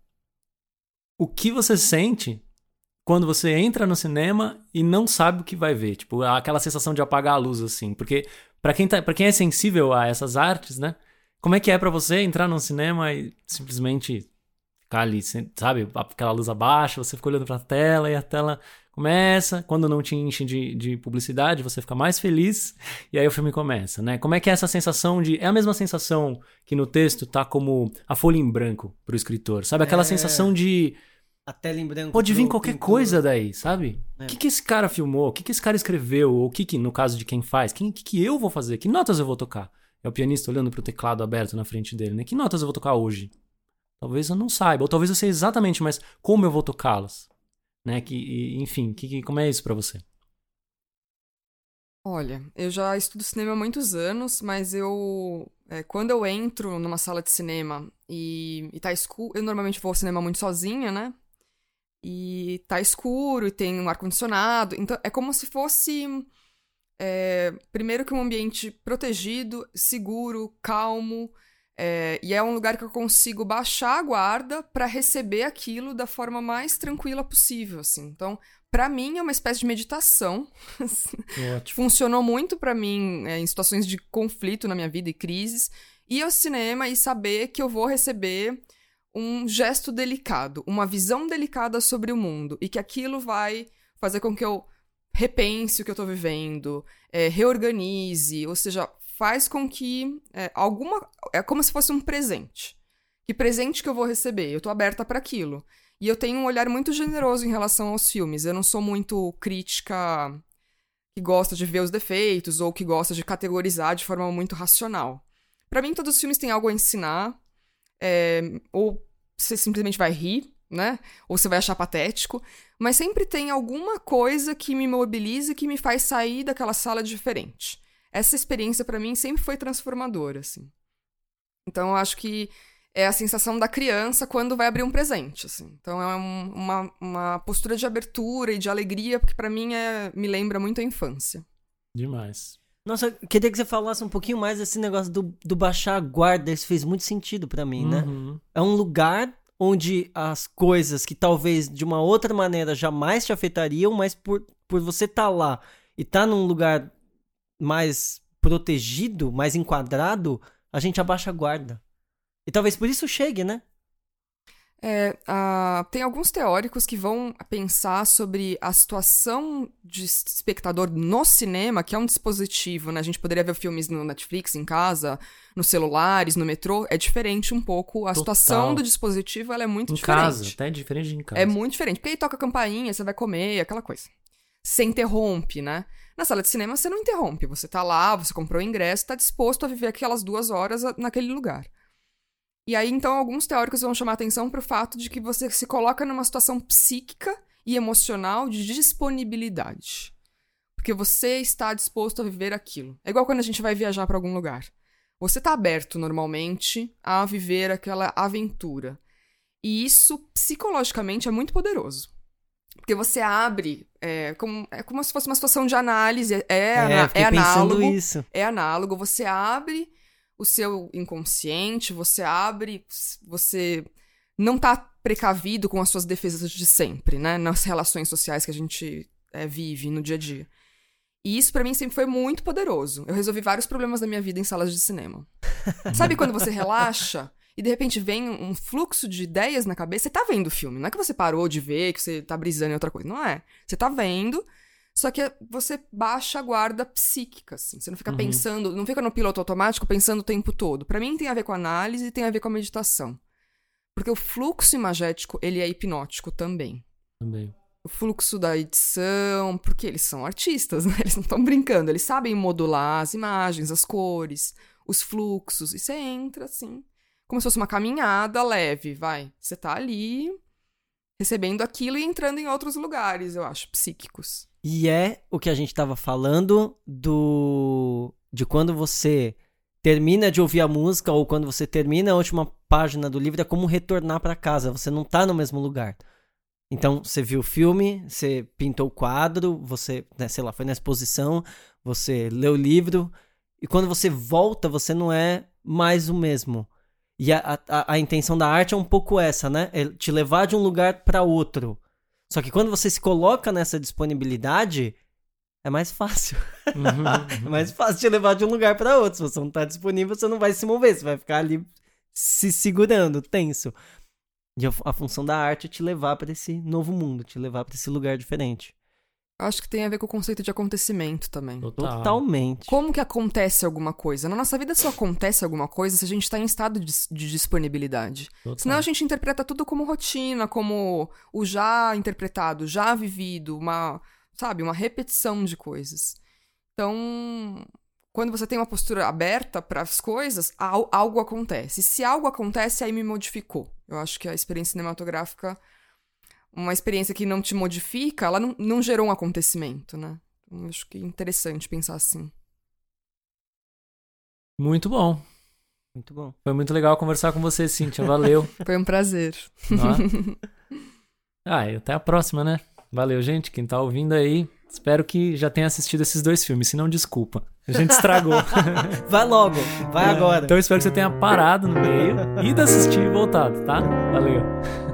O que você sente quando você entra no cinema e não sabe o que vai ver? Tipo, aquela sensação de apagar a luz, assim. Porque, para quem, tá, quem é sensível a essas artes, né? Como é que é para você entrar num cinema e simplesmente ficar ali, sabe? Aquela luz abaixa, você fica olhando pra tela e a tela começa, quando não te enche de, de publicidade, você fica mais feliz, e aí o filme começa, né? Como é que é essa sensação de. É a mesma sensação que no texto tá como a folha em branco pro escritor, sabe? Aquela é... sensação de. A tela em branco. Pode vir qualquer coisa daí, sabe? O é. que, que esse cara filmou? O que, que esse cara escreveu? Ou o que, que, no caso de quem faz, o que, que eu vou fazer? Que notas eu vou tocar? É o pianista olhando pro teclado aberto na frente dele, né? Que notas eu vou tocar hoje? Talvez eu não saiba, ou talvez eu sei exatamente, mas como eu vou tocá-las? né? Que, enfim, que, como é isso para você? Olha, eu já estudo cinema há muitos anos, mas eu. É, quando eu entro numa sala de cinema e, e tá escuro. Eu normalmente vou ao cinema muito sozinha, né? E tá escuro e tem um ar-condicionado. Então é como se fosse. É, primeiro que um ambiente protegido, seguro, calmo. É, e é um lugar que eu consigo baixar a guarda para receber aquilo da forma mais tranquila possível, assim. Então, para mim é uma espécie de meditação. Funcionou muito para mim é, em situações de conflito na minha vida e crises. Ir ao cinema e saber que eu vou receber um gesto delicado, uma visão delicada sobre o mundo e que aquilo vai fazer com que eu repense o que eu tô vivendo, é, reorganize, ou seja, faz com que é, alguma. É como se fosse um presente. Que presente que eu vou receber? Eu tô aberta para aquilo. E eu tenho um olhar muito generoso em relação aos filmes. Eu não sou muito crítica que gosta de ver os defeitos ou que gosta de categorizar de forma muito racional. Para mim, todos os filmes têm algo a ensinar. É, ou você simplesmente vai rir, né? Ou você vai achar patético. Mas sempre tem alguma coisa que me mobiliza e que me faz sair daquela sala diferente essa experiência para mim sempre foi transformadora, assim. Então eu acho que é a sensação da criança quando vai abrir um presente, assim. Então é um, uma, uma postura de abertura e de alegria, porque para mim é, me lembra muito a infância. Demais. Nossa, queria que você falasse um pouquinho mais desse negócio do, do baixar a guarda. Isso fez muito sentido para mim, né? uhum. né? É um lugar onde as coisas que talvez de uma outra maneira jamais te afetariam, mas por, por você estar tá lá e estar tá num lugar mais protegido, mais enquadrado, a gente abaixa a guarda. E talvez por isso chegue, né? É, tem alguns teóricos que vão pensar sobre a situação de espectador no cinema, que é um dispositivo, né? A gente poderia ver filmes no Netflix, em casa, nos celulares, no metrô. É diferente um pouco. A Total. situação do dispositivo ela é muito em diferente. Em casa, até é diferente de em casa. É muito diferente. Porque aí toca campainha, você vai comer, aquela coisa. Você interrompe, né? Na sala de cinema você não interrompe, você tá lá, você comprou o ingresso, tá disposto a viver aquelas duas horas naquele lugar. E aí, então, alguns teóricos vão chamar atenção para o fato de que você se coloca numa situação psíquica e emocional de disponibilidade. Porque você está disposto a viver aquilo. É igual quando a gente vai viajar para algum lugar. Você está aberto normalmente a viver aquela aventura. E isso, psicologicamente, é muito poderoso. Porque você abre, é como, é como se fosse uma situação de análise, é, é, é análogo. Isso. É análogo, você abre o seu inconsciente, você abre, você não tá precavido com as suas defesas de sempre, né? Nas relações sociais que a gente é, vive no dia a dia. E isso para mim sempre foi muito poderoso. Eu resolvi vários problemas da minha vida em salas de cinema. Sabe quando você relaxa e de repente vem um fluxo de ideias na cabeça? Você tá vendo o filme, não é que você parou de ver, que você tá brisando em outra coisa. Não é. Você tá vendo, só que você baixa a guarda psíquica, assim. Você não fica uhum. pensando, não fica no piloto automático pensando o tempo todo. Para mim tem a ver com análise e tem a ver com a meditação. Porque o fluxo imagético, ele é hipnótico também. Também. O fluxo da edição, porque eles são artistas, né? Eles não estão brincando, eles sabem modular as imagens, as cores, os fluxos. E você entra, assim, como se fosse uma caminhada leve, vai. Você tá ali recebendo aquilo e entrando em outros lugares, eu acho, psíquicos. E é o que a gente estava falando do de quando você termina de ouvir a música ou quando você termina a última página do livro é como retornar para casa, você não tá no mesmo lugar. Então, você viu o filme, você pintou o quadro, você, né, sei lá, foi na exposição, você leu o livro, e quando você volta, você não é mais o mesmo. E a, a, a intenção da arte é um pouco essa, né? É te levar de um lugar para outro. Só que quando você se coloca nessa disponibilidade, é mais fácil. Uhum, é mais fácil te levar de um lugar para outro. Se você não tá disponível, você não vai se mover, você vai ficar ali se segurando, tenso. E a, a função da arte é te levar para esse novo mundo, te levar para esse lugar diferente. Acho que tem a ver com o conceito de acontecimento também. Total. Totalmente. Como que acontece alguma coisa? Na nossa vida só acontece alguma coisa se a gente está em estado de, de disponibilidade. Total. Senão a gente interpreta tudo como rotina, como o já interpretado, já vivido, uma, sabe, uma repetição de coisas. Então, quando você tem uma postura aberta para as coisas, algo acontece. Se algo acontece, aí me modificou. Eu acho que a experiência cinematográfica uma experiência que não te modifica, ela não, não gerou um acontecimento, né? Então, acho que é interessante pensar assim. Muito bom. Muito bom. Foi muito legal conversar com você, Cíntia. Valeu. Foi um prazer. ah, e até a próxima, né? Valeu, gente. Quem tá ouvindo aí, espero que já tenha assistido esses dois filmes. Se não, desculpa. A gente estragou. vai logo, vai agora. Então eu espero que você tenha parado no meio, ido assistir e voltado, tá? Valeu.